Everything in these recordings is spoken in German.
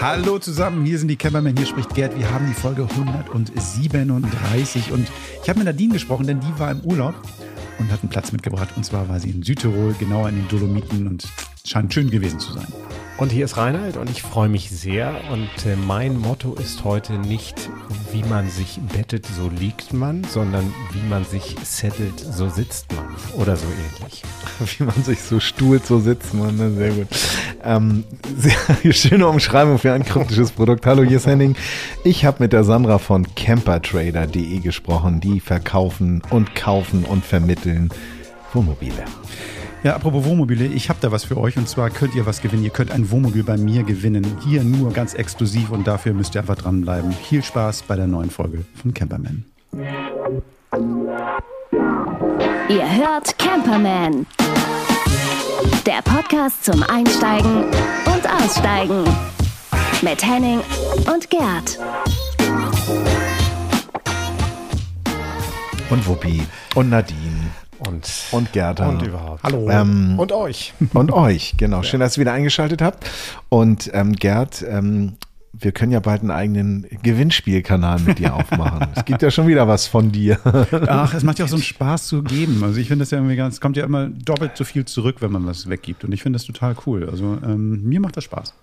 Hallo zusammen, hier sind die Cameramen, hier spricht Gerd. Wir haben die Folge 137 und ich habe mit Nadine gesprochen, denn die war im Urlaub und hat einen Platz mitgebracht. Und zwar war sie in Südtirol, genauer in den Dolomiten und scheint schön gewesen zu sein. Und hier ist Reinhard und ich freue mich sehr. Und äh, mein Motto ist heute nicht, wie man sich bettet, so liegt man, sondern wie man sich settelt, so sitzt man. Oder so ähnlich. Wie man sich so stuhlt, so sitzt man. Ne? Sehr gut. Ähm, sehr schöne Umschreibung für ein kryptisches Produkt. Hallo, hier ist Henning. Ich habe mit der Sandra von campertrader.de gesprochen. Die verkaufen und kaufen und vermitteln Wohnmobile. Ja, apropos Wohnmobile, ich habe da was für euch und zwar könnt ihr was gewinnen. Ihr könnt ein Wohnmobil bei mir gewinnen. Hier nur ganz exklusiv und dafür müsst ihr einfach dranbleiben. Viel Spaß bei der neuen Folge von Camperman. Ihr hört Camperman. Der Podcast zum Einsteigen und Aussteigen. Mit Henning und Gerd. Und Wuppi. Und Nadine. Und, Und Gerda. und überhaupt. Hallo. Ähm, Und euch. Und euch, genau. Schön, dass ihr wieder eingeschaltet habt. Und ähm, Gerd, ähm, wir können ja bald einen eigenen Gewinnspielkanal mit dir aufmachen. es gibt ja schon wieder was von dir. Ach, es macht ja auch so einen Spaß zu geben. Also ich finde das ja irgendwie ganz, es kommt ja immer doppelt so viel zurück, wenn man was weggibt. Und ich finde das total cool. Also ähm, mir macht das Spaß.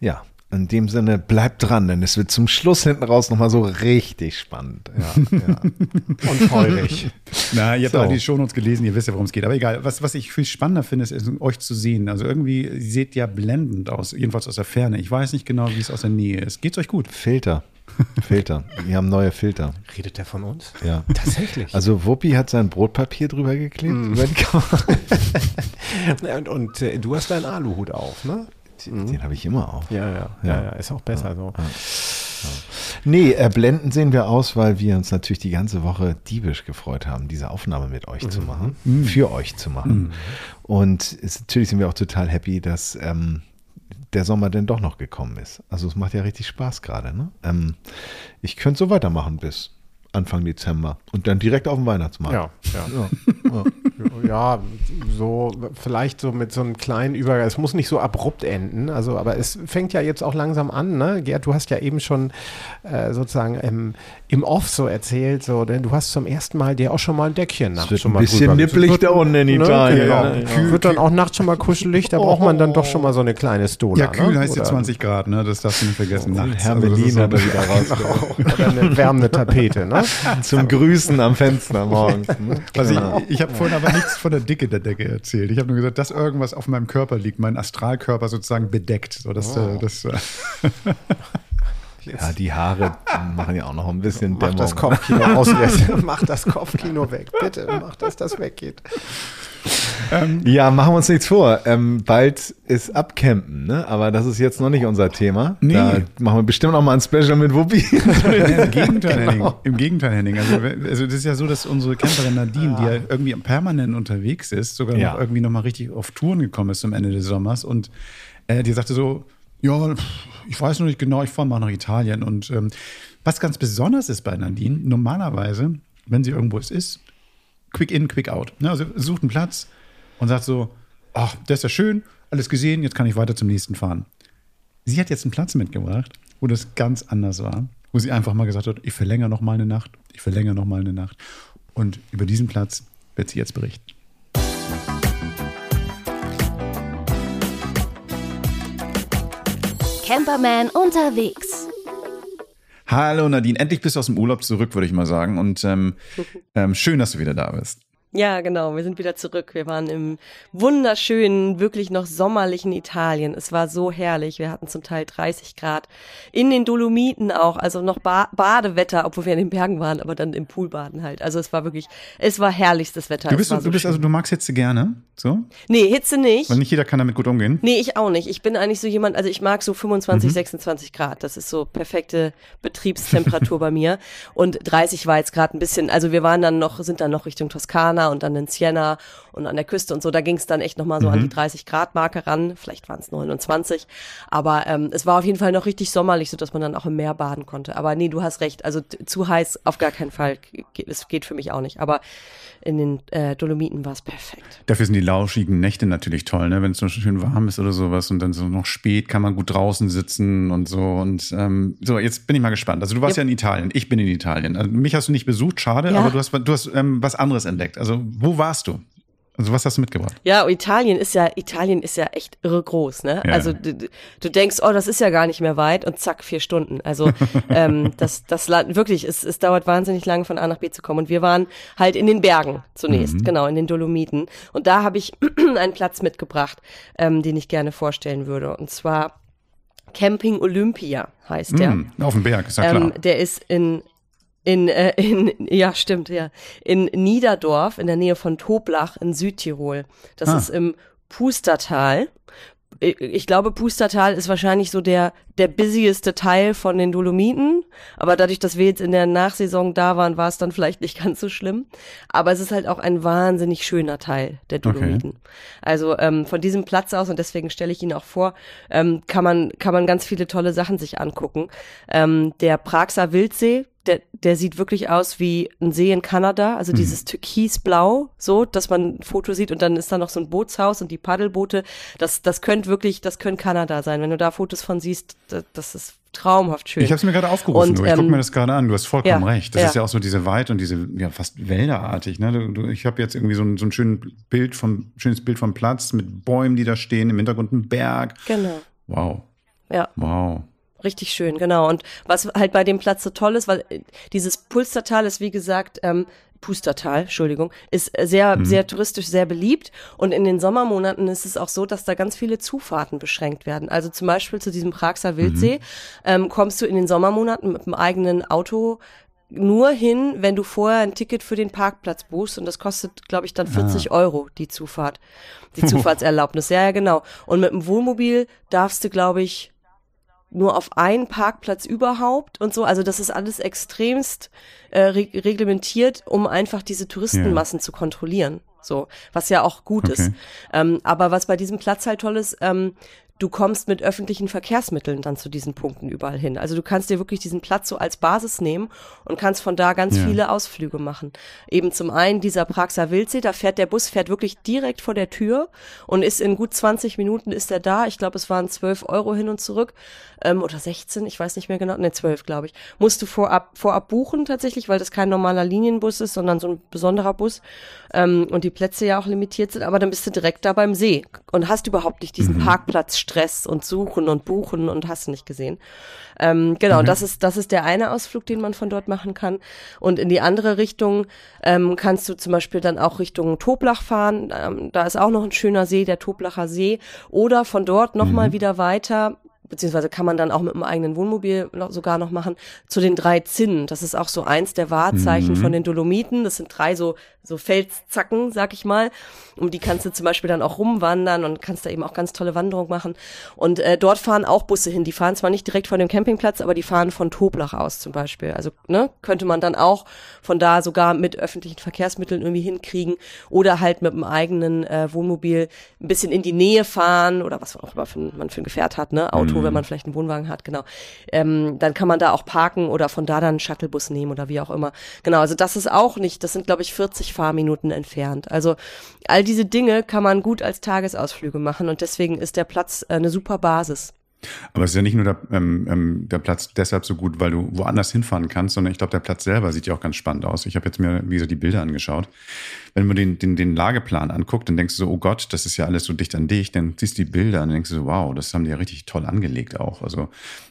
ja, in dem Sinne, bleibt dran, denn es wird zum Schluss hinten raus nochmal so richtig spannend. Ja, ja. Und feurig. Na, ihr habt So. alle die Shownotes gelesen, ihr wisst ja, worum es geht. Aber egal, was, was ich viel spannender finde, ist, ist, euch zu sehen. Also irgendwie ihr seht ja blendend aus, jedenfalls aus der Ferne. Ich weiß nicht genau, wie es aus der Nähe ist. Geht's euch gut? Filter. Filter. Wir haben neue Filter. Redet der von uns? Ja. Tatsächlich. Also Wuppi hat sein Brotpapier drüber geklebt. Über die Kamera. und und äh, du hast deinen Aluhut auf, ne? Den habe ich immer auf. Ja, ja, ja, ja, ist auch besser so. Nee, äh, blendend sehen wir aus, weil wir uns natürlich die ganze Woche diebisch gefreut haben, diese Aufnahme mit euch zu machen, für euch zu machen. Und es, natürlich sind wir auch total happy, dass ähm, der Sommer denn doch noch gekommen ist. Also es macht ja richtig Spaß gerade. Ne? Ähm, ich könnte so weitermachen bis Anfang Dezember und dann direkt auf den Weihnachtsmarkt. Ja, ja. Ja, so vielleicht so mit so einem kleinen Übergang. Es muss nicht so abrupt enden, also aber es fängt ja jetzt auch langsam an, ne? Gerd, du hast ja eben schon äh, sozusagen im, im Off so erzählt, so, denn du hast zum ersten Mal dir auch schon mal ein Deckchen nachts schon ein mal bisschen drüber- nippelig wird- da unten in Italien, Genau. ne? Ja. Wird dann auch nachts schon mal kuschelig, da braucht man dann doch schon mal so eine kleine Stola. Ja, kühl ne? heißt ja Oder- 20 Grad, ne? Das darfst du nicht vergessen. nachts. Also das Hermelin ist so- hat er wieder rausgeholt. Oder eine wärmende Tapete, ne? Zum Grüßen am Fenster morgens. Ne? Was Genau. ich ich habe vorhin aber nichts von der Dicke der Decke erzählt. Ich habe nur gesagt, dass irgendwas auf meinem Körper liegt, mein Astralkörper sozusagen bedeckt. So, das, äh, das, äh, Ja, die Haare machen ja auch noch ein bisschen Mach Dämmung. das Kopfkino aus jetzt. Mach das Kopfkino weg. Bitte, mach, dass das weggeht. Ja, machen wir uns nichts vor. Ähm, bald ist Abcampen, ne? Aber das ist jetzt noch nicht unser Thema. Nee. Da machen wir bestimmt auch mal ein Special mit Wuppi. Im Gegenteil, Genau. Henning. Im Gegenteil, Henning. Also, also das ist ja so, dass unsere Camperin Nadine, die ja irgendwie permanent unterwegs ist, sogar Ja. noch irgendwie noch mal richtig auf Touren gekommen ist zum Ende des Sommers und äh, die sagte so, ja, ich weiß noch nicht genau, ich fahre mal nach Italien. Und ähm, was ganz besonders ist bei Nadine, normalerweise, wenn sie irgendwo ist, quick in, quick out. Ne? Also sucht einen Platz und sagt so, ach, das ist ja schön, alles gesehen, jetzt kann ich weiter zum nächsten fahren. Sie hat jetzt einen Platz mitgebracht, wo das ganz anders war, wo sie einfach mal gesagt hat, ich verlängere noch mal eine Nacht, ich verlängere noch mal eine Nacht. Und über diesen Platz wird sie jetzt berichten. Camperman unterwegs. Hallo Nadine, endlich bist du aus dem Urlaub zurück, würde ich mal sagen. Und ähm, ähm, schön, dass du wieder da bist. Ja, genau. Wir sind wieder zurück. Wir waren im wunderschönen, wirklich noch sommerlichen Italien. Es war so herrlich. Wir hatten zum Teil 30 Grad. In den Dolomiten auch. Also noch ba Badewetter, obwohl wir in den Bergen waren, aber dann im Pool baden halt. Also es war wirklich, es war herrlichstes Wetter. Du bist, war du so bist schön. also, du magst Hitze gerne, so? Nee, Hitze nicht. Weil nicht jeder kann damit gut umgehen. Nee, ich auch nicht. Ich bin eigentlich so jemand, also ich mag so 25, Mhm. 26 Grad. Das ist so perfekte Betriebstemperatur bei mir. Und 30 war jetzt gerade ein bisschen, also wir waren dann noch, sind dann noch Richtung Toskana Und dann in Siena und an der Küste und so. Da ging es dann echt nochmal so Mhm. an die 30 Grad Marke ran. Vielleicht waren es 29. Aber ähm, es war auf jeden Fall noch richtig sommerlich, so dass man dann auch im Meer baden konnte. Aber nee, du hast recht. Also zu heiß auf gar keinen Fall. Es geht für mich auch nicht. Aber in den äh, Dolomiten war es perfekt. Dafür sind die lauschigen Nächte natürlich toll, ne? wenn es so schön warm ist oder sowas und dann so noch spät kann man gut draußen sitzen und so. Und ähm, so, jetzt bin ich mal gespannt. Also du warst ja, in Italien, ich bin in Italien. Also, mich hast du nicht besucht, schade, Ja. aber du hast, du hast ähm, was anderes entdeckt. Also wo warst du? Also was hast du mitgebracht? Ja, Italien ist ja, Italien ist ja echt irre groß, ne? Ja. Also du, du- denkst, oh, das ist ja gar nicht mehr weit und zack, vier Stunden. Also ähm, das, das Land, wirklich, es, es dauert wahnsinnig lange von A nach B zu kommen. Und wir waren halt in den Bergen zunächst, genau, in den Dolomiten. Und da habe ich einen Platz mitgebracht, ähm, den ich gerne vorstellen würde. Und zwar Camping Olympia heißt der. Hm, auf dem Berg, ist ja klar. Ähm, der ist in in, äh, in ja stimmt ja in Niederdorf in der Nähe von Toblach in Südtirol. Das Ah. ist im Pustertal. Ich- glaube, Pustertal ist wahrscheinlich so der der busieste Teil von den Dolomiten. Aber dadurch, dass wir jetzt in der Nachsaison da waren, war es dann vielleicht nicht ganz so schlimm. Aber es ist halt auch ein wahnsinnig schöner Teil der Dolomiten. Also ähm, von diesem Platz aus und deswegen stelle ich ihn auch vor, ähm, kann man kann man ganz viele tolle Sachen sich angucken. Ähm, der Praxer Wildsee, der, der sieht wirklich aus wie ein See in Kanada, also dieses Türkisblau, so, dass man ein Foto sieht und dann ist da noch so ein Bootshaus und die Paddelboote. Das, das könnte wirklich, das könnte Kanada sein. Wenn du da Fotos von siehst, das, das ist traumhaft schön. Ich habe es mir gerade aufgerufen, Und, nur. ich gucke ähm, mir das gerade an. Du hast vollkommen ja, recht. Das ja. ist ja auch so diese Weit und diese ja fast wälderartig. Ne? Du, du, ich habe jetzt irgendwie so ein, so ein schönes Bild vom schönes Bild vom Platz mit Bäumen, die da stehen, im Hintergrund ein Berg. Genau. Wow, Ja. wow. Richtig schön, genau. Und was halt bei dem Platz so toll ist, weil äh, dieses Pulstertal ist, wie gesagt, ähm, Pustertal, Entschuldigung, ist äh, sehr, sehr touristisch, sehr beliebt. Und in den Sommermonaten ist es auch so, dass da ganz viele Zufahrten beschränkt werden. Also zum Beispiel zu diesem Praxer Wildsee ähm, kommst du in den Sommermonaten mit einem eigenen Auto nur hin, wenn du vorher ein Ticket für den Parkplatz buchst und das kostet, glaube ich, dann 40 Euro die Zufahrt, die Zufahrtserlaubnis. Ja, ja, genau. Und mit dem Wohnmobil darfst du, glaube ich, nur auf einen Parkplatz überhaupt und so. Also das ist alles extremst äh, re reglementiert, um einfach diese Touristenmassen zu kontrollieren. So, was ja auch gut ist. Okay. Ähm, aber was bei diesem Platz halt toll ist, ähm, du kommst mit öffentlichen Verkehrsmitteln dann zu diesen Punkten überall hin. Also du kannst dir wirklich diesen Platz so als Basis nehmen und kannst von da ganz Ja. viele Ausflüge machen. Eben zum einen dieser Praxer Wildsee, da fährt der Bus, fährt wirklich direkt vor der Tür und ist in gut 20 Minuten ist er da. Ich glaube, es waren 12 Euro hin und zurück ähm, oder 16, ich weiß nicht mehr genau, ne 12 glaube ich. Musst du vorab, vorab buchen tatsächlich, weil das kein normaler Linienbus ist, sondern so ein besonderer Bus ähm, und die Plätze ja auch limitiert sind, aber dann bist du direkt da beim See und hast überhaupt nicht diesen Parkplatzstress und suchen und buchen und hast nicht gesehen. Ähm, genau, das ist das ist der eine Ausflug, den man von dort machen kann. Und in die andere Richtung ähm, kannst du zum Beispiel dann auch Richtung Toblach fahren. Ähm, da ist auch noch ein schöner See, der Toblacher See. Oder von dort noch mal wieder weiter beziehungsweise kann man dann auch mit einem eigenen Wohnmobil noch, sogar noch machen, zu den drei Zinnen. Das ist auch so eins der Wahrzeichen von den Dolomiten. Das sind drei so, so Felszacken, sag ich mal. Um die kannst du zum Beispiel dann auch rumwandern und kannst da eben auch ganz tolle Wanderungen machen. Und äh, dort fahren auch Busse hin. Die fahren zwar nicht direkt von dem Campingplatz, aber die fahren von Toblach aus zum Beispiel. Also ne, könnte man dann auch von da sogar mit öffentlichen Verkehrsmitteln irgendwie hinkriegen oder halt mit einem eigenen äh, Wohnmobil ein bisschen in die Nähe fahren oder was auch immer für, man für ein Gefährt hat, ne, Auto, wenn man vielleicht einen Wohnwagen hat, genau. Ähm, dann kann man da auch parken oder von da dann einen Shuttlebus nehmen oder wie auch immer. Genau, also das ist auch nicht, das sind glaube ich 40 Fahrminuten entfernt. Also all diese Dinge kann man gut als Tagesausflüge machen und deswegen ist der Platz äh, eine super Basis. Aber es ist ja nicht nur der, ähm, ähm, der Platz deshalb so gut, weil du woanders hinfahren kannst, sondern ich glaube, der Platz selber sieht ja auch ganz spannend aus. Ich habe jetzt mir, wie gesagt, die Bilder angeschaut. Wenn man den, den, den Lageplan anguckt, dann denkst du so, oh Gott, das ist ja alles so dicht an dich. Dann siehst du die Bilder und dann denkst du so, wow, das haben die ja richtig toll angelegt auch. Also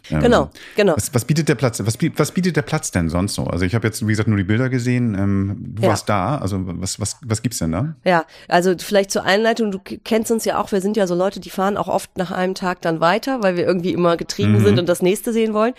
ähm, Genau, genau. Was, was bietet der Platz? Was, was bietet der Platz denn sonst so? Also ich habe jetzt, wie gesagt, nur die Bilder gesehen. Ähm, du Ja. warst da. Also was, was, was gibt's denn da? Ja, also vielleicht zur Einleitung, du kennst uns ja auch, wir sind ja so Leute, die fahren auch oft nach einem Tag dann weiter, weil wir irgendwie immer getrieben Mhm. sind und das nächste sehen wollen.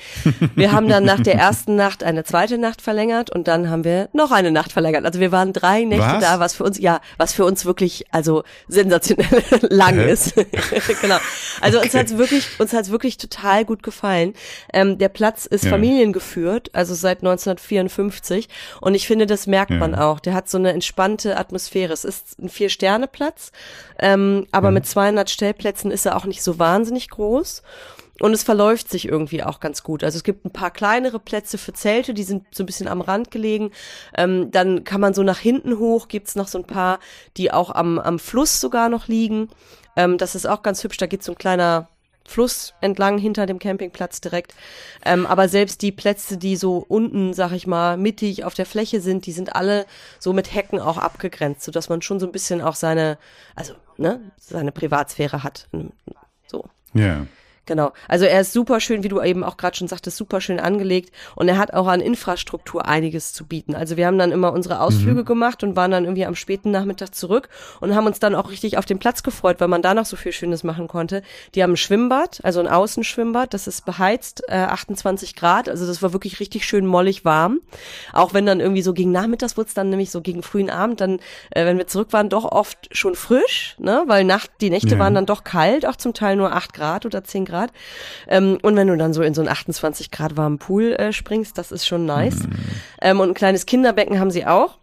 Wir haben dann nach der ersten Nacht eine zweite Nacht verlängert und dann haben wir noch eine Nacht verlängert. Also wir waren drei Nächte Was? da, was für uns, ja, was für uns wirklich, also sensationell lang Hä? ist. genau. Also uns hat's wirklich, uns hat's wirklich total gut gefallen. Ähm, der Platz ist Ja. familiengeführt, also seit 1954 und ich finde, das merkt Ja. man auch. Der hat so eine entspannte Atmosphäre. Es ist ein Vier-Sterne-Platz, ähm, aber Mhm. mit 200 Stellplätzen ist er auch nicht so wahnsinnig groß. Und es verläuft sich irgendwie auch ganz gut. Also es gibt ein paar kleinere Plätze für Zelte, die sind so ein bisschen am Rand gelegen. Ähm, dann kann man so nach hinten hoch, gibt's noch so ein paar, die auch am, am Fluss sogar noch liegen. Ähm, das ist auch ganz hübsch. Da geht so ein kleiner Fluss entlang hinter dem Campingplatz direkt. Ähm, aber selbst die Plätze, die so unten, sag ich mal, mittig auf der Fläche sind, die sind alle so mit Hecken auch abgegrenzt, sodass man schon so ein bisschen auch seine, also, ne, seine Privatsphäre hat. So. Ja. Genau. Also er ist super schön, wie du eben auch gerade schon sagtest, super schön angelegt und er hat auch an Infrastruktur einiges zu bieten. Also wir haben dann immer unsere Ausflüge gemacht und waren dann irgendwie am späten Nachmittag zurück und haben uns dann auch richtig auf den Platz gefreut, weil man da noch so viel Schönes machen konnte. Die haben ein Schwimmbad, also ein Außenschwimmbad, das ist beheizt, äh, 28 Grad, also das war wirklich richtig schön mollig warm. Auch wenn dann irgendwie so gegen Nachmittags wurde es dann nämlich so gegen frühen Abend, dann, äh, wenn wir zurück waren, doch oft schon frisch, ne, weil Nacht, die Nächte Ja. waren dann doch kalt, auch zum Teil nur 8 Grad oder 10 Grad. Ähm, und wenn du dann so in so einen 28 Grad warmen Pool äh, springst, das ist schon nice. Ähm, und ein kleines Kinderbecken haben sie auch.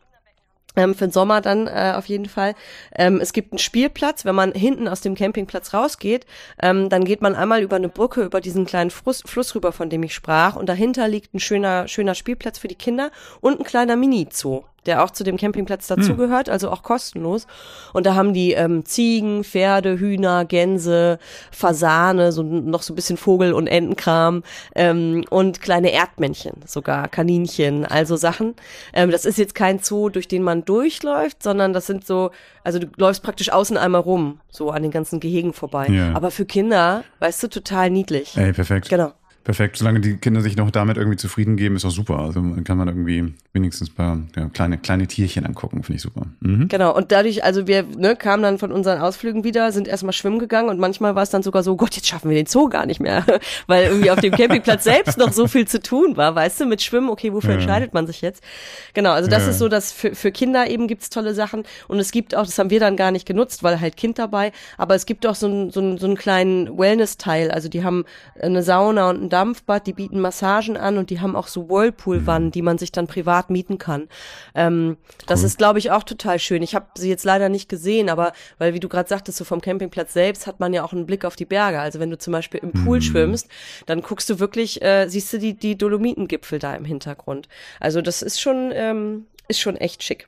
Ähm, für den Sommer dann äh, auf jeden Fall. Ähm, es gibt einen Spielplatz, wenn man hinten aus dem Campingplatz rausgeht, ähm, dann geht man einmal über eine Brücke, über diesen kleinen Fluss, Fluss rüber, von dem ich sprach. Und dahinter liegt ein schöner, schöner Spielplatz für die Kinder und ein kleiner Mini-Zoo der auch zu dem Campingplatz dazugehört, also auch kostenlos. Und da haben die ähm, Ziegen, Pferde, Hühner, Gänse, Fasane, so noch so ein bisschen Vogel- und Entenkram ähm, und kleine Erdmännchen, sogar Kaninchen, also Sachen. Ähm, das ist jetzt kein Zoo, durch den man durchläuft, sondern das sind so, also du läufst praktisch außen einmal rum, so an den ganzen Gehegen vorbei. Ja. Aber für Kinder, weißt du, total niedlich. Ey, perfekt. Genau. Perfekt. Solange die Kinder sich noch damit irgendwie zufrieden geben, ist auch super. Also dann kann man irgendwie wenigstens ein paar ja, kleine, kleine Tierchen angucken, finde ich super. Mhm. Genau, und dadurch, also wir ne, kamen dann von unseren Ausflügen wieder, sind erstmal schwimmen gegangen und manchmal war es dann sogar so, Gott, jetzt schaffen wir den Zoo gar nicht mehr, weil irgendwie auf dem Campingplatz selbst noch so viel zu tun war, weißt du, mit Schwimmen, okay, wofür Ja. entscheidet man sich jetzt? Genau, also das Ja. ist so, dass für, für Kinder eben gibt's tolle Sachen und es gibt auch, das haben wir dann gar nicht genutzt, weil halt Kind dabei, aber es gibt auch so, einen so, einen so einen kleinen Wellness-Teil, also die haben eine Sauna und ein Dampfbad, die bieten Massagen an und die haben auch so Whirlpool-Wannen, die man sich dann privat mieten kann. Ähm, Das ist, glaube ich, auch total schön. Ich habe sie jetzt leider nicht gesehen, aber weil, wie du gerade sagtest, so vom Campingplatz selbst hat man ja auch einen Blick auf die Berge. Also wenn du zum Beispiel im Pool schwimmst, dann guckst du wirklich, äh, siehst du die, die Dolomitengipfel da im Hintergrund. Also das ist schon, ähm, ist schon echt schick.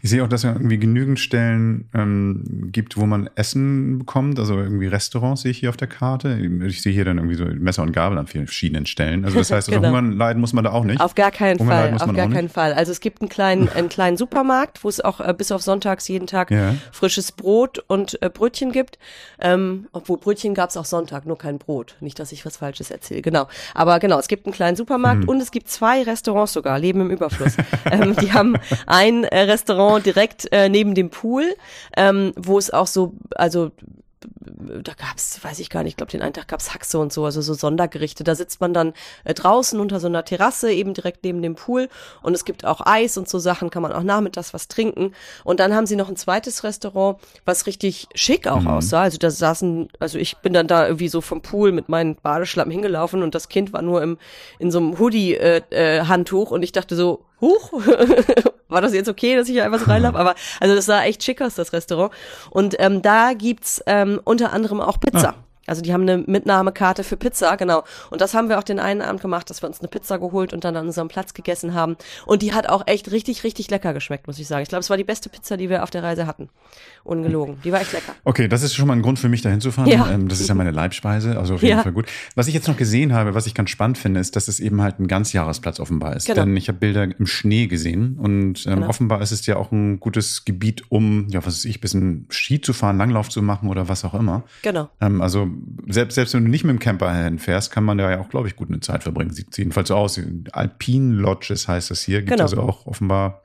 Ich sehe auch, dass es irgendwie genügend Stellen ähm, gibt, wo man Essen bekommt. Also irgendwie Restaurants sehe ich hier auf der Karte. Ich sehe hier dann irgendwie so Messer und Gabel an vielen verschiedenen Stellen. Also das heißt, also Genau. Hunger leiden muss man da auch nicht. Auf gar keinen Hunger Fall, auf gar keinen nicht. Fall. Also es gibt einen kleinen, einen kleinen Supermarkt, wo es auch äh, bis auf sonntags jeden Tag Ja. frisches Brot und äh, Brötchen gibt. Ähm, obwohl Brötchen gab es auch Sonntag, nur kein Brot. Nicht, dass ich was Falsches erzähle. Genau. Aber genau, es gibt einen kleinen Supermarkt Mhm. und es gibt zwei Restaurants sogar, Leben im Überfluss. ähm, die haben ein äh, Restaurant direkt äh, neben dem Pool, ähm, wo es auch so, also da gab's, weiß ich gar nicht, ich glaube, den einen Tag gab's Haxe und so, also so Sondergerichte. Da sitzt man dann äh, draußen unter so einer Terrasse, eben direkt neben dem Pool. Und es gibt auch Eis und so Sachen, kann man auch nachmittags was trinken. Und dann haben sie noch ein zweites Restaurant, was richtig schick auch aussah. Also da saßen, also ich bin dann da irgendwie so vom Pool mit meinen Badeschlappen hingelaufen und das Kind war nur im, in so einem Hoodie-Handtuch äh, Handtuch und ich dachte so, huch, war das jetzt okay, dass ich hier einfach so reinlaufe? Aber also das sah echt schick aus, das Restaurant. Und ähm, da gibt's ähm, unter anderem auch Pizza. Also die haben eine Mitnahmekarte für Pizza, genau. Und das haben wir auch den einen Abend gemacht, dass wir uns eine Pizza geholt und dann an unserem Platz gegessen haben. Und die hat auch echt richtig, richtig lecker geschmeckt, muss ich sagen. Ich glaube, es war die beste Pizza, die wir auf der Reise hatten. Ungelogen. Die war echt lecker. Okay, das ist schon mal ein Grund für mich, dahin zu fahren. Ja. Ähm, das ist ja meine Leibspeise, also auf jeden Ja. Fall gut. Was ich jetzt noch gesehen habe, was ich ganz spannend finde, ist, dass es eben halt ein Ganzjahresplatz offenbar ist. Genau. Denn ich habe Bilder im Schnee gesehen und ähm, Genau. offenbar ist es ja auch ein gutes Gebiet, um, ja, was weiß ich, bisschen Ski zu fahren, Langlauf zu machen oder was auch immer. Genau. Ähm, also selbst, selbst wenn du nicht mit dem Camper hinfährst, kann man da ja auch, glaube ich, gut eine Zeit verbringen. Sieht jedenfalls so aus. Alpine Lodges heißt das hier. Gibt Genau. also auch offenbar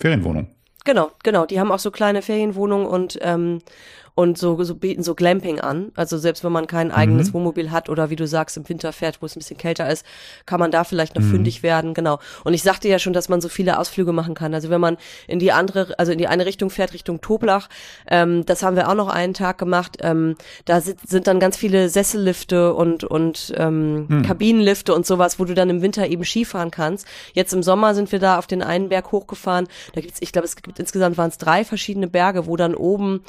Ferienwohnungen. Genau, genau. Die haben auch so kleine Ferienwohnungen und ähm, und so, so bieten so Glamping an. Also selbst wenn man kein eigenes Wohnmobil hat oder wie du sagst, im Winter fährt, wo es ein bisschen kälter ist, kann man da vielleicht noch fündig werden. Genau. Und ich sagte ja schon, dass man so viele Ausflüge machen kann. Also wenn man in die andere, also in die eine Richtung fährt, Richtung Toblach, ähm, das haben wir auch noch einen Tag gemacht. Ähm, da sind, sind dann ganz viele Sessellifte und, und ähm, Kabinenlifte und sowas, wo du dann im Winter eben Skifahren kannst. Jetzt im Sommer sind wir da auf den einen Berg hochgefahren. Da gibt's, ich glaube, es gibt insgesamt waren es drei verschiedene Berge, wo dann oben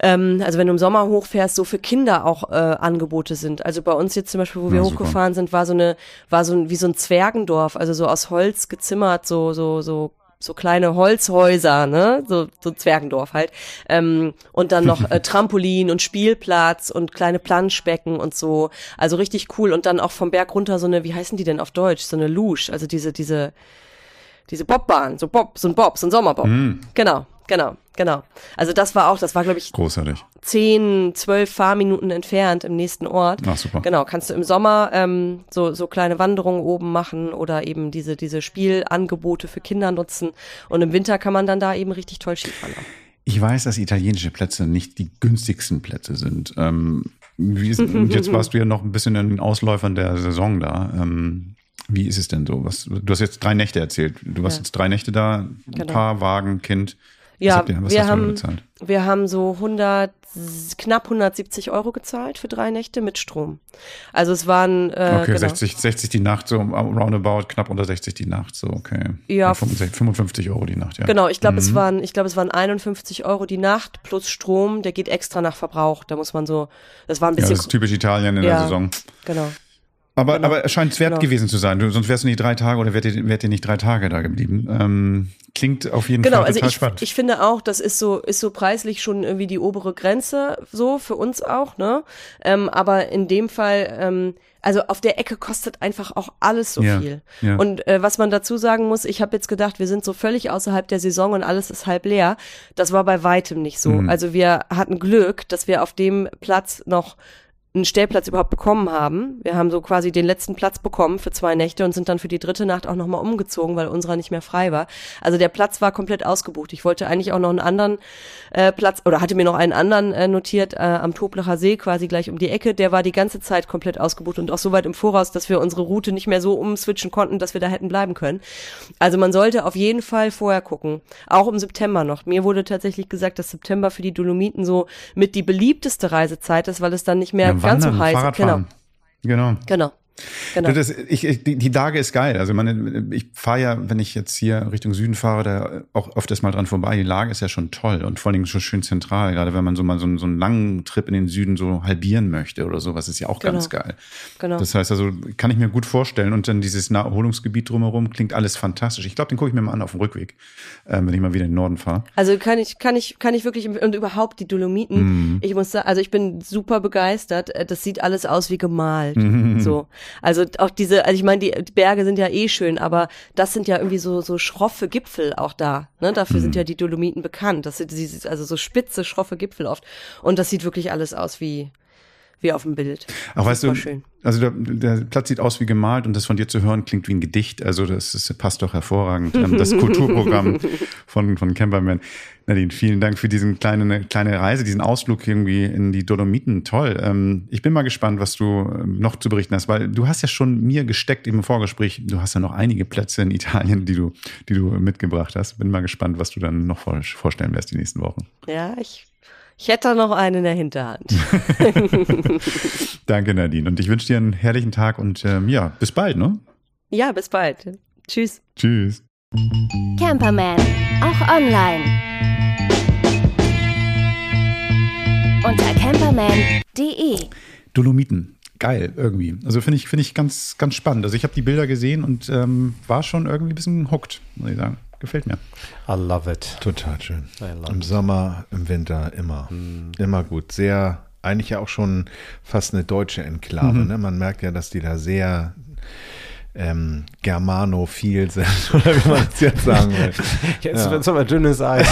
ähm, also wenn du im Sommer hochfährst, so für Kinder auch äh, Angebote sind. Also bei uns jetzt zum Beispiel, wo wir Ja, super. hochgefahren sind, war so eine, war so ein, wie so ein Zwergendorf, also so aus Holz gezimmert, so, so, so so kleine Holzhäuser, ne, so, so Zwergendorf halt, ähm, und dann noch äh, Trampolin und Spielplatz und kleine Planschbecken und so, also richtig cool. Und dann auch vom Berg runter so eine, wie heißen die denn auf Deutsch, so eine Luge, also diese, diese, diese Bobbahn, so Bob, so ein Bob, so ein Sommerbob, genau, genau, genau, also das war auch, das war glaube ich Großartig. zehn, zwölf Fahrminuten entfernt im nächsten Ort. Ach, super. Genau, kannst du im Sommer ähm, so, so kleine Wanderungen oben machen oder eben diese, diese Spielangebote für Kinder nutzen. Und im Winter kann man dann da eben richtig toll Skifahren. Ich weiß, dass italienische Plätze nicht die günstigsten Plätze sind. Ähm, ist, und jetzt warst du ja noch ein bisschen in den Ausläufern der Saison da. Ähm, wie ist es denn so? Was, du hast jetzt drei Nächte erzählt. Du warst Ja. jetzt drei Nächte da, Genau. Paar, Wagen, Kind. Ja, habt ihr, was wir haben, bezahlt? wir haben so 100, knapp 170 Euro gezahlt für drei Nächte mit Strom. Also es waren, äh, Okay, genau. 60, 60 die Nacht, so roundabout, knapp unter 60 die Nacht, so, okay. Ja, 55, 55 Euro die Nacht, ja. Genau, ich glaube, Mhm. es waren, ich glaube, es waren 51 Euro die Nacht plus Strom, der geht extra nach Verbrauch. Da muss man so, das war ein Ja, bisschen, das ist typisch Italien in Ja. der Saison. genau. Aber, Genau. aber es scheint es wert Genau. gewesen zu sein. Du, sonst wärst du nicht drei Tage oder wärt ihr, wärt ihr nicht drei Tage da geblieben. Ähm, klingt auf jeden Genau, Fall also total ich, spannend. ich finde auch, das ist so, ist so preislich schon irgendwie die obere Grenze, so für uns auch, ne? Ähm, aber in dem Fall, ähm, also auf der Ecke kostet einfach auch alles so Ja, viel. ja. Und äh, was man dazu sagen muss, ich habe jetzt gedacht, wir sind so völlig außerhalb der Saison und alles ist halb leer. Das war bei weitem nicht so. Mhm. Also wir hatten Glück, dass wir auf dem Platz noch einen Stellplatz überhaupt bekommen haben. Wir haben so quasi den letzten Platz bekommen für zwei Nächte und sind dann für die dritte Nacht auch nochmal umgezogen, weil unserer nicht mehr frei war. Also der Platz war komplett ausgebucht. Ich wollte eigentlich auch noch einen anderen äh, Platz oder hatte mir noch einen anderen äh, notiert äh, am Toblacher See, quasi gleich um die Ecke. Der war die ganze Zeit komplett ausgebucht und auch so weit im Voraus, dass wir unsere Route nicht mehr so umswitchen konnten, dass wir da hätten bleiben können. Also man sollte auf jeden Fall vorher gucken. Auch im September noch. Mir wurde tatsächlich gesagt, dass September für die Dolomiten so mit die beliebteste Reisezeit ist, weil es dann nicht mehr Ja, ganz so heiß ist. Genau, Fahrradfahren. Genau. genau. Genau. Das, ich, ich, die, Lage ist geil. Also meine, ich fahre ja, wenn ich jetzt hier Richtung Süden fahre, da auch öfters mal dran vorbei. Die Lage ist ja schon toll und vor allen Dingen schon schön zentral. Gerade wenn man so mal so, einen- so einen langen Trip in den Süden so halbieren möchte oder sowas, ist ja auch ganz Genau. geil. Genau. Das heißt also, kann ich mir gut vorstellen. Und dann dieses Naherholungsgebiet drumherum klingt alles fantastisch. Ich glaube, den gucke ich mir mal an auf dem Rückweg, äh, wenn ich mal wieder in den Norden fahre. Also kann ich, kann ich, kann ich wirklich, und überhaupt die Dolomiten, Mhm. ich muss sagen, also ich bin super begeistert. Äh, Das sieht alles aus wie gemalt. Mhm. So. Also auch diese, also ich meine, die die Berge sind ja eh schön, aber das sind ja irgendwie so, so schroffe Gipfel auch da. Ne? Dafür Mhm. sind ja die Dolomiten bekannt. Das sind also so spitze, schroffe Gipfel oft. Und das sieht wirklich alles aus wie, wie auf dem Bild. Ach, weißt du, schön. also der, der Platz sieht aus wie gemalt und das von dir zu hören klingt wie ein Gedicht. Also das, das passt doch hervorragend. Das Kulturprogramm von, von Camperman. Nadine, vielen Dank für diesen kleinen, kleine Reise, diesen Ausflug irgendwie in die Dolomiten. Toll. Ähm, Ich bin mal gespannt, was du ähm, noch zu berichten hast, weil du hast ja schon mir gesteckt im Vorgespräch. Du hast ja noch einige Plätze in Italien, die du, die du mitgebracht hast. Bin mal gespannt, was du dann noch vor- vorstellen wirst die nächsten Wochen. Ja, ich, ich hätte da noch einen in der Hinterhand. Danke, Nadine. Und ich wünsche dir einen herrlichen Tag und ähm, ja, bis bald, ne? ja, bis bald. Tschüss. Tschüss. Camperman, auch online. Unter camperman.de. Dolomiten. Geil, irgendwie. Also finde ich, finde ich ganz, ganz spannend. Also ich habe die Bilder gesehen und ähm, war schon irgendwie ein bisschen hooked, muss ich sagen. Gefällt mir. I love it. Total schön. Im Sommer, im Winter, immer. Immer gut. Sehr, eigentlich ja auch schon fast eine deutsche Enklave. Ne? Man merkt ja, dass die da sehr ähm, germanophil sind, oder wie man es jetzt sagen will. Jetzt Ja. wird es aber dünnes Eis.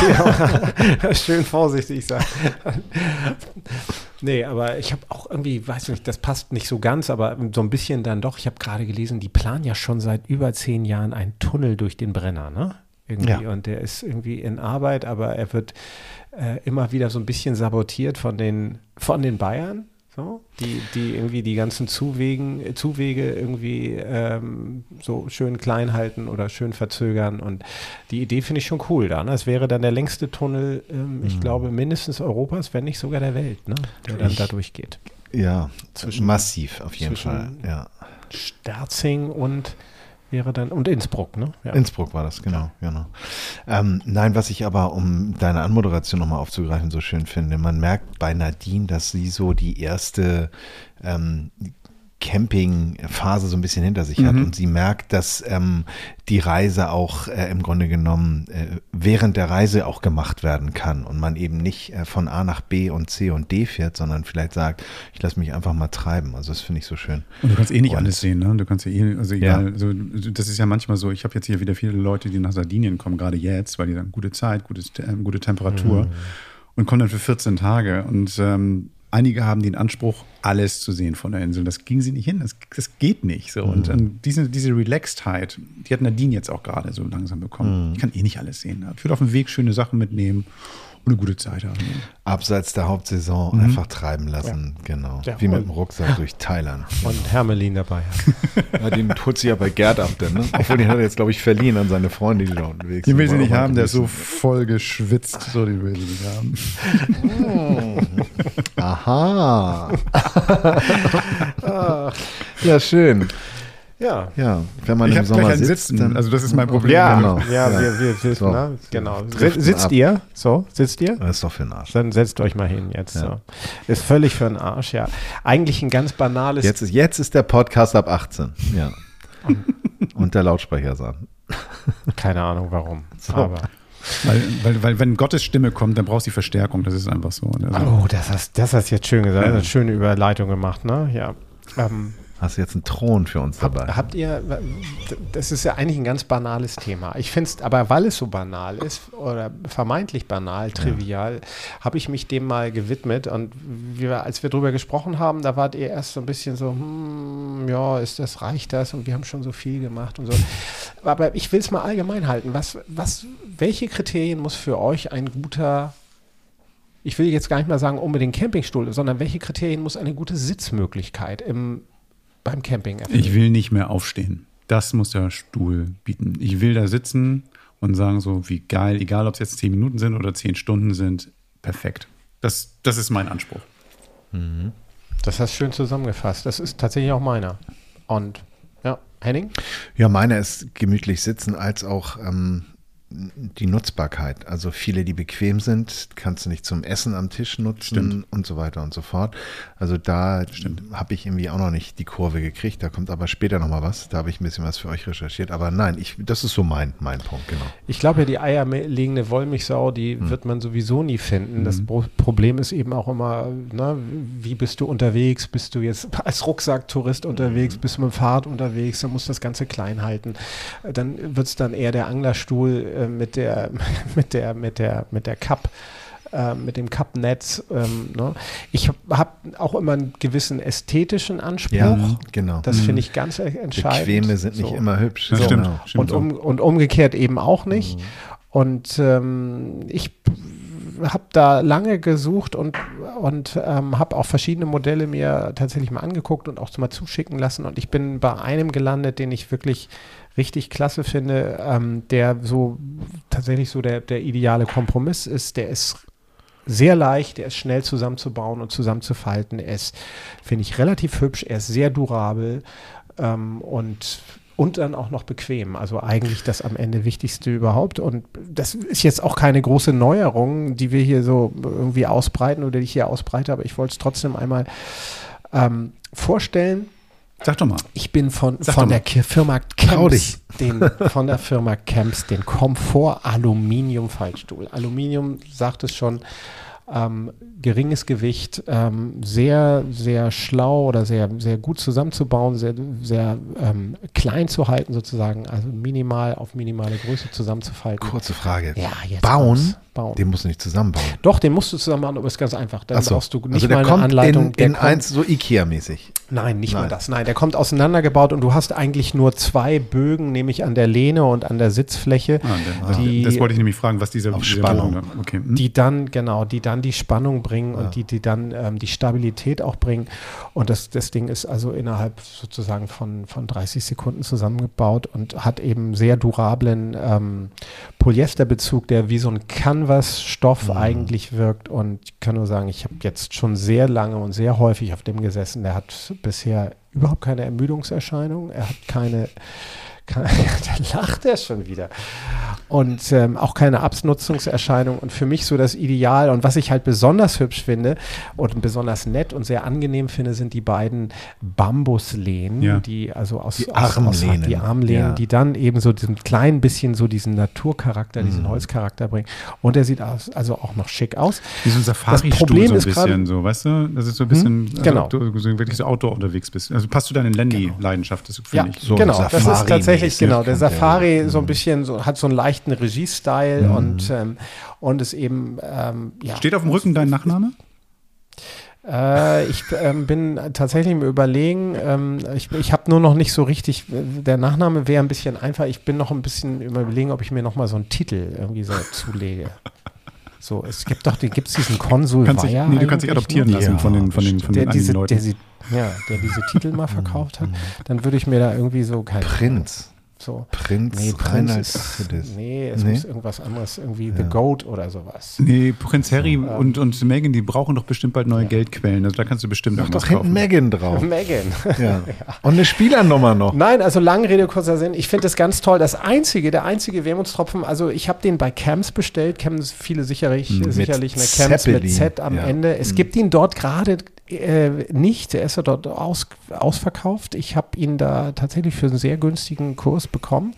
Schön vorsichtig sein. nee, aber ich habe auch irgendwie, weiß nicht, das passt nicht so ganz, aber so ein bisschen dann doch. Ich habe gerade gelesen, die planen ja schon seit über zehn Jahren einen Tunnel durch den Brenner, ne? irgendwie Ja. und der ist irgendwie in Arbeit, aber er wird äh, immer wieder so ein bisschen sabotiert von den, von den Bayern. So, die, die irgendwie die ganzen Zuwegen, Zuwege irgendwie ähm, so schön klein halten oder schön verzögern. Und die Idee finde ich schon cool da. Ne? Es wäre dann der längste Tunnel, ähm, Mhm. ich glaube, mindestens Europas, wenn nicht sogar der Welt, ne? der dann Ich- da durchgeht. Ja, Zwischen- massiv auf jeden Fall. Ja. Sterzing und wäre dann, und Innsbruck, ne? Ja. Innsbruck war das, genau, genau. Ähm, nein, was ich aber, um deine Anmoderation nochmal aufzugreifen, so schön finde, man merkt bei Nadine, dass sie so die erste ähm, Campingphase so ein bisschen hinter sich hat Mhm. und sie merkt, dass ähm, die Reise auch äh, im Grunde genommen äh, während der Reise auch gemacht werden kann und man eben nicht äh, von A nach B und C und D fährt, sondern vielleicht sagt, ich lasse mich einfach mal treiben. Also das finde ich so schön. Und du kannst eh nicht Und- alles sehen, ne? Du kannst ja eh, also egal, Ja. also das ist ja manchmal so, ich habe jetzt hier wieder viele Leute, die nach Sardinien kommen, gerade jetzt, weil die sagen, gute Zeit, gutes, ähm, gute Temperatur und kommen dann für 14 Tage. Und ähm, einige haben den Anspruch, alles zu sehen von der Insel. Das ging sie nicht hin, das, das geht nicht so. Und ähm, diese, diese Relaxedheit, die hat Nadine jetzt auch gerade so langsam bekommen. Ich kann eh nicht alles sehen. Ich würde auf dem Weg schöne Sachen mitnehmen und eine gute Zeit haben. Abseits der Hauptsaison einfach treiben lassen, genau. Ja, Wie mit dem Rucksack durch Thailand. Und Hermelin dabei. Ja, den holt sie ja bei Gerd ab, denn, ne? Obwohl den hat er jetzt, glaube ich, verliehen an seine Freunde, die da unterwegs Den will sind. sie nicht haben, der ist so voll geschwitzt. So, den will sie nicht haben. Aha. ja, schön. Ja. Ja, wenn man Ich im Sommer sitzt, Sitzen. dann, Also das ist mein Problem. Ja, Genau. ja, Ja. wir, wir wissen, So. ne? genau. Sitzt ab. ihr? So, sitzt ihr? das ist doch für den Arsch. Dann setzt euch mal hin jetzt. Ja. So. Ist völlig für den Arsch, ja. Eigentlich ein ganz banales. Jetzt ist, jetzt ist der Podcast ab 18. Ja. Und der Lautsprecher ist an. Keine Ahnung warum. Aber. Weil, weil, weil wenn Gottes Stimme kommt, dann brauchst du die Verstärkung. Das ist einfach so. Also, Oh, das hast, das hast jetzt schön gesagt. Ja. Eine schöne Überleitung gemacht, ne? Ja. Ähm, Hast du jetzt einen Thron für uns dabei? Habt, habt ihr, das ist ja eigentlich ein ganz banales Thema. Ich finde es, aber weil es so banal ist oder vermeintlich banal, trivial, habe ich mich dem mal gewidmet. Und wir, als wir drüber gesprochen haben, da wart ihr erst so ein bisschen so, hm, ja, ist das, reicht das? Und wir haben schon so viel gemacht und so. Aber ich will es mal allgemein halten. Was, was, welche Kriterien muss für euch ein guter ich will jetzt gar nicht mal sagen unbedingt Campingstuhl, sondern welche Kriterien muss eine gute Sitzmöglichkeit im, beim Camping erfüllen? Ich will nicht mehr aufstehen. Das muss der Stuhl bieten. Ich will da sitzen und sagen so, wie geil, egal ob es jetzt zehn Minuten sind oder zehn Stunden sind, perfekt. Das, das ist mein Anspruch. Das hast du schön zusammengefasst. Das ist tatsächlich auch meiner. Und ja, Henning? Ja, meine ist gemütlich sitzen als auch ähm, die Nutzbarkeit. Also viele, die bequem sind, kannst du nicht zum Essen am Tisch nutzen Stimmt. und so weiter und so fort. Also da habe ich irgendwie auch noch nicht die Kurve gekriegt. Da kommt aber später noch mal was. Da habe ich ein bisschen was für euch recherchiert. Aber nein, ich, das ist so mein, mein Punkt, genau. Ich glaube ja, die eierlegende Wollmilchsau, die wird man sowieso nie finden. Das Pro Problem ist eben auch immer, ne, wie bist du unterwegs? Bist du jetzt als Rucksacktourist unterwegs? Bist du mit dem Fahrrad unterwegs? Dann musst du das Ganze klein halten. Dann wird es dann eher der Anglerstuhl äh, mit der, mit der, mit der, mit der Cup. äh, Mit dem Cup-Netz. Ähm, ne? Ich habe auch immer einen gewissen ästhetischen Anspruch. Ja, genau. Das finde ich ganz e- entscheidend. Bequeme sind nicht So. immer hübsch. Das So. stimmt. Genau. Stimmt Und, so. um, und umgekehrt eben auch nicht. Und ähm, ich habe da lange gesucht und, und ähm, habe auch verschiedene Modelle mir tatsächlich mal angeguckt und auch mal zuschicken lassen. Und ich bin bei einem gelandet, den ich wirklich richtig klasse finde, ähm, der so tatsächlich so der, der ideale Kompromiss ist. Der ist sehr leicht, er ist schnell zusammenzubauen und zusammenzufalten. Er ist, finde ich, relativ hübsch, er ist sehr durabel ähm, und, und dann auch noch bequem. Also eigentlich das am Ende Wichtigste überhaupt. Und das ist jetzt auch keine große Neuerung, die wir hier so irgendwie ausbreiten oder die ich hier ausbreite, aber ich wollte es trotzdem einmal ähm, vorstellen. Sag doch mal. Ich bin von, Sag von der Firma Camps, den, von der Firma Camps, den Komfort Aluminium Faltstuhl. Aluminium sagt es schon, ähm, geringes Gewicht, ähm, sehr, sehr schlau oder sehr, sehr gut zusammenzubauen, sehr, sehr ähm, klein zu halten sozusagen, also minimal auf minimale Größe zusammenzufalten. Kurze Frage. Ja, jetzt Bauen. Bauen. den musst du nicht zusammenbauen. Doch, den musst du zusammenbauen, aber ist ganz einfach. Dann so. brauchst du nicht also der mal eine kommt Anleitung. in, Der in kommt- eins so Ikea-mäßig. Nein, nicht mal Nein. das. Nein, der kommt auseinandergebaut und du hast eigentlich nur zwei Bögen, nämlich an der Lehne und an der Sitzfläche, Ah, der, die, das wollte ich nämlich fragen, was dieser, Auf dieser Spannung. Bogen dann- Okay. hm? die dann, genau, die dann die Spannung bringen und die, die dann ähm, die Stabilität auch bringen. Und das, das Ding ist also innerhalb sozusagen von, von 30 Sekunden zusammengebaut und hat eben sehr durablen ähm, Polyesterbezug, der wie so ein Canvas-Stoff eigentlich wirkt. Und ich kann nur sagen, ich habe jetzt schon sehr lange und sehr häufig auf dem gesessen. Der hat bisher überhaupt keine Ermüdungserscheinung. Er hat keine, keine da lacht er schon wieder. Und ähm, auch keine Abnutzungserscheinung. Und für mich so das Ideal. Und was ich halt besonders hübsch finde und besonders nett und sehr angenehm finde, sind die beiden Bambuslehnen, Ja. die also aus Die aus, Armlehnen. Aus, die Armlehnen, Ja. die dann eben so diesen kleinen bisschen so diesen Naturcharakter, Mhm. diesen Holzcharakter bringen. Und der sieht aus, also auch noch schick aus. Wie so ein Safari-Stuhl so ein bisschen, so, weißt du? Das ist so ein bisschen, also, genau. ob du so wirklich so Outdoor unterwegs bist. Also passt du deine Landy-Leidenschaft, das Ja, finde ich. So genau. Das ist Safari-mäßig tatsächlich genau. Der. Safari so ein bisschen so hat so einen leichten Regie-Style und ähm, und ist eben ähm, ja. Steht auf dem Rücken dein Nachname? Äh, ich ähm, bin tatsächlich im Überlegen. Ähm, ich ich habe nur noch nicht so richtig. Der Nachname wäre ein bisschen einfach. Ich bin noch ein bisschen im Überlegen, ob ich mir noch mal so einen Titel irgendwie so zulege. So, es gibt doch, gibt es diesen Konsul Kannst dich, nee, du kannst dich adoptieren lassen Ja, von den, von den, von der den diese, einigen der, Leuten. Ja, der diese Titel mal verkauft hat, dann würde ich mir da irgendwie so kein Prinz. so Prinz Nee, Prinz Reinhard ist, nee, es Nee? muss irgendwas anderes, irgendwie The Goat oder sowas. Nee, Prinz Harry und, und Meghan, die brauchen doch bestimmt bald neue Geldquellen. Also da kannst du bestimmt Mach irgendwas doch hinten kaufen. Megan drauf. Megan. Ja. Und eine Spielernummer noch. Nein, also lange Rede, kurzer Sinn. Ich finde das ganz toll. Das einzige, der einzige Wermutstropfen, also ich habe den bei Camps bestellt, kennen viele sicherlich, sicherlich eine Camps Zeppelin, mit Z am ja. Ende. Es gibt ihn dort gerade äh, nicht. Er ist ja dort aus, ausverkauft. Ich habe ihn da tatsächlich für einen sehr günstigen Kurs bekommen.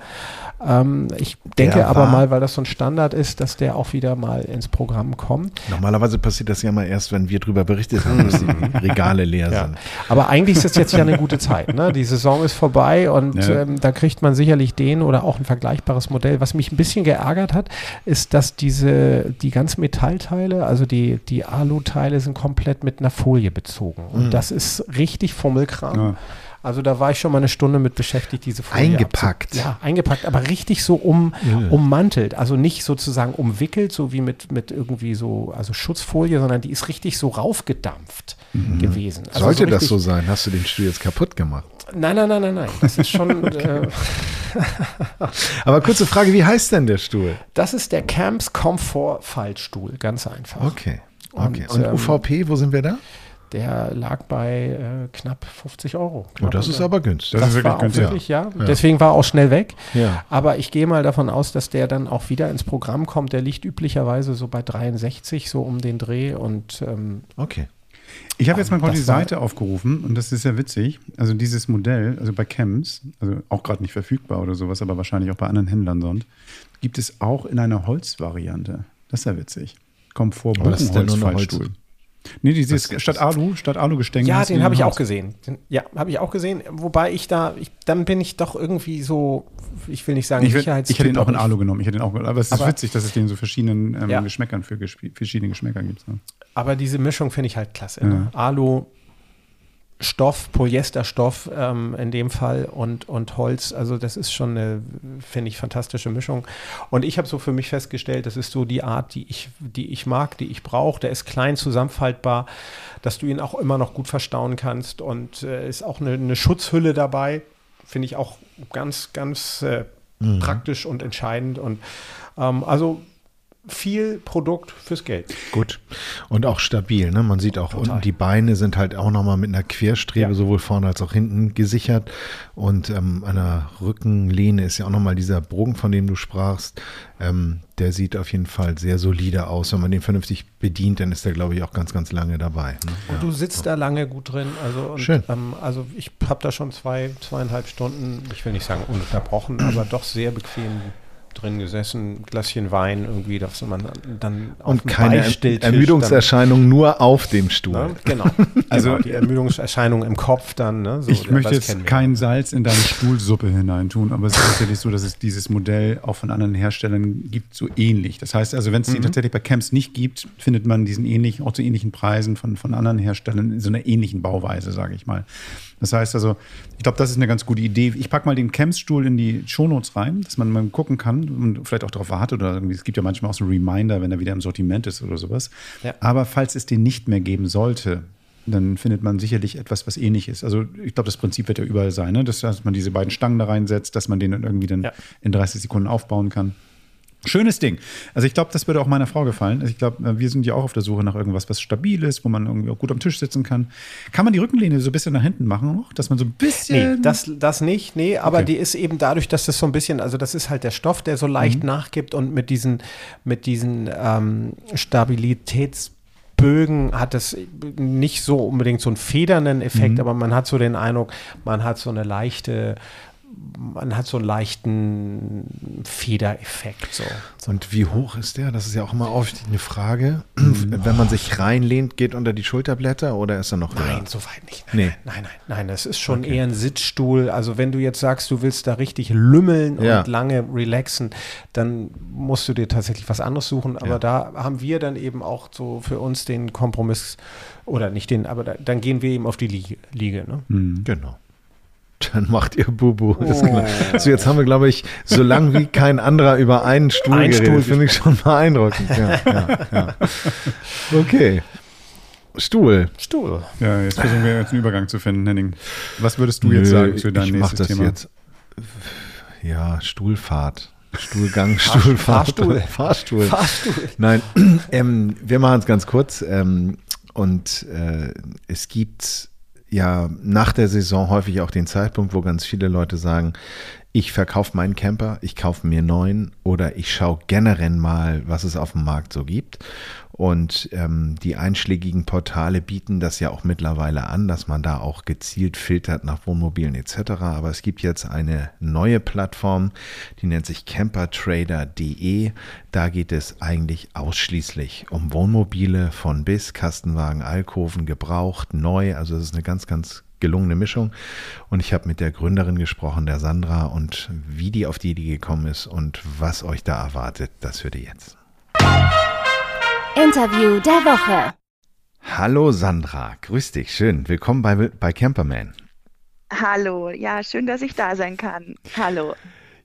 Ähm, ich denke aber mal, weil das so ein Standard ist, dass der auch wieder mal ins Programm kommt. Normalerweise passiert das ja mal erst, wenn wir drüber berichtet haben, dass die Regale leer Ja. sind. Aber eigentlich ist es jetzt ja eine gute Zeit. Ne? Die Saison ist vorbei und Ja. ähm, da kriegt man sicherlich den oder auch ein vergleichbares Modell. Was mich ein bisschen geärgert hat, ist, dass diese, die ganzen Metallteile, also die, die Alu-Teile sind komplett mit einer Folie bezogen. Und das ist richtig Fummelkram. Ja. Also da war ich schon mal eine Stunde mit beschäftigt, diese Folie Eingepackt. abzu- Ja, eingepackt, aber richtig so um, ummantelt. Also nicht sozusagen umwickelt, so wie mit, mit irgendwie so, also Schutzfolie, sondern die ist richtig so raufgedampft gewesen. Also Sollte das richtig- so sein? Hast du den Stuhl jetzt kaputt gemacht? Nein, nein, nein, nein, nein. Das ist schon, äh, Aber kurze Frage, wie heißt denn der Stuhl? das ist der Camps Comfort Fallstuhl, ganz einfach. Okay. Okay. Und, Und, ähm, UVP, wo sind wir da? Der lag bei äh, knapp 50 Euro. Oh, Knapp das ist aber günstig. Das Das ist wirklich war auch günstig. wirklich, ja. Deswegen war er auch schnell weg. Ja. Aber ich gehe mal davon aus, dass der dann auch wieder ins Programm kommt. Der liegt üblicherweise so bei 63, so um den Dreh. Und ähm, Okay. Ich habe jetzt mal die Das war- Seite aufgerufen und das ist ja witzig. Also dieses Modell, also bei Chems, also auch gerade nicht verfügbar oder sowas, aber wahrscheinlich auch bei anderen Händlern sonst, gibt es auch in einer Holzvariante. Das ist ja witzig. Komfort Aber das ja. Nee, dieses statt Alu, statt Alu-Gestänge. ja, den habe ich auch gesehen. Den, ja, habe ich auch gesehen. Wobei ich da, ich, dann bin ich doch irgendwie so, ich will nicht sagen, Ich, Sicherheitstyp, ich hätte ihn auch in Alu genommen. Ich hätte ihn auch, aber es ist Aber- witzig, dass es den so verschiedenen ähm, Ja. Geschmäckern für verschiedene Geschmäcker gibt. Ne? Aber diese Mischung finde ich halt klasse. Ne? Alu, Stoff, Polyesterstoff ähm, in dem Fall und, und Holz. Also das ist schon eine, finde ich, fantastische Mischung. Und ich habe so für mich festgestellt, das ist so die Art, die ich, die ich mag, die ich brauche. Der ist klein, zusammenfaltbar, dass du ihn auch immer noch gut verstauen kannst. Und äh, ist auch eine, eine Schutzhülle dabei. Finde ich auch ganz, ganz äh, praktisch und entscheidend. Und ähm, also viel Produkt fürs Geld. Gut. Und auch stabil, ne? Man sieht auch unten, die Beine sind halt auch nochmal mit einer Querstrebe, Ja. sowohl vorne als auch hinten gesichert. Und ähm, an der Rückenlehne ist ja auch nochmal dieser Bogen, von dem du sprachst. Ähm, der sieht auf jeden Fall sehr solide aus. Wenn man den vernünftig bedient, dann ist der, glaube ich, auch ganz, ganz lange dabei. Ne? Und du sitzt da lange gut drin. Also, und, Schön. Ähm, also ich habe da schon zwei, zweieinhalb Stunden, ich will nicht sagen ununterbrochen, aber doch sehr bequem drin gesessen, Gläschen Wein irgendwie, dass man dann auf Und keine Beistelltisch Ermüdungserscheinung nur auf dem Stuhl. Dann, ne? Genau. Also- genau, die Ermüdungserscheinung im Kopf dann. Ne? So, ich möchte jetzt kein Salz in deine Stuhlsuppe hineintun, aber es ist tatsächlich so, dass es dieses Modell auch von anderen Herstellern gibt, so ähnlich. Das heißt also, wenn es die tatsächlich bei Camps nicht gibt, findet man diesen ähnlichen, auch zu ähnlichen Preisen von, von anderen Herstellern in so einer ähnlichen Bauweise, sage ich mal. Das heißt also, ich glaube, das ist eine ganz gute Idee. Ich packe mal den Camps-Stuhl in die Shownotes rein, dass man mal gucken kann und vielleicht auch darauf wartet oder irgendwie, es gibt ja manchmal auch so Reminder, wenn er wieder im Sortiment ist oder sowas. Ja. Aber falls es den nicht mehr geben sollte, dann findet man sicherlich etwas, was ähnlich ist. Also ich glaube, das Prinzip wird ja überall sein, ne? dass, dass man diese beiden Stangen da reinsetzt, dass man den dann irgendwie dann Ja. in 30 Sekunden aufbauen kann. Schönes Ding. Also ich glaube, das würde auch meiner Frau gefallen. Also ich glaube, wir sind ja auch auf der Suche nach irgendwas, was stabil ist, wo man irgendwie auch gut am Tisch sitzen kann. Kann man die Rückenlehne so ein bisschen nach hinten machen noch, dass man so ein bisschen Nee, das, das nicht. Nee, aber Okay. die ist eben dadurch, dass das so ein bisschen, also das ist halt der Stoff, der so leicht nachgibt und mit diesen, mit diesen ähm, Stabilitätsbögen hat das nicht so unbedingt so einen federnden Effekt, aber man hat so den Eindruck, man hat so eine leichte, man hat so einen leichten Federeffekt. So. Und wie hoch ist der? Das ist ja auch immer oft eine Frage. Wenn man sich reinlehnt, geht unter die Schulterblätter oder ist er noch höher? Nein, soweit nicht. Nein, Nee. nein, nein, nein, nein. Das ist schon eher ein Sitzstuhl. Also wenn du jetzt sagst, du willst da richtig lümmeln Ja. und lange relaxen, dann musst du dir tatsächlich was anderes suchen. Aber Ja. da haben wir dann eben auch so für uns den Kompromiss oder nicht den, aber da, dann gehen wir eben auf die Liege. Liege ne? Genau. Dann macht ihr Bubu. Ist klar. So, jetzt haben wir, glaube ich, so lange wie kein anderer über einen Stuhl Ein geredet. Stuhl Finde ich schon beeindruckend. Ja, ja, ja. Okay. Stuhl. Stuhl. Ja, jetzt versuchen wir jetzt einen Übergang zu finden, Henning. Was würdest du jetzt Nö, sagen zu deinem ich mach nächsten das Thema? jetzt. Ja, Stuhlfahrt. Stuhlgang, Stuhlfahrt. Fahrstuhl. Fahrstuhl. Fahrstuhl. Nein, ähm, wir machen es ganz kurz. Ähm, und äh, es gibt ja nach der Saison häufig auch den Zeitpunkt, wo ganz viele Leute sagen, ich verkaufe meinen Camper, ich kaufe mir neuen oder ich schaue generell mal, was es auf dem Markt so gibt. Und ähm, die einschlägigen Portale bieten das ja auch mittlerweile an, dass man da auch gezielt filtert nach Wohnmobilen etc. Aber es gibt jetzt eine neue Plattform, die nennt sich campertrader.de. Da geht es eigentlich ausschließlich um Wohnmobile von bis, Kastenwagen, Alkoven, gebraucht, neu. Also es ist eine ganz, ganz gelungene Mischung. Und ich habe mit der Gründerin gesprochen, der Sandra, und wie die auf die Idee gekommen ist und was euch da erwartet, das hört ihr jetzt. Interview der Woche. Hallo Sandra, grüß dich, schön. Willkommen bei, bei Camperman. Hallo, ja, schön, dass ich da sein kann. Hallo.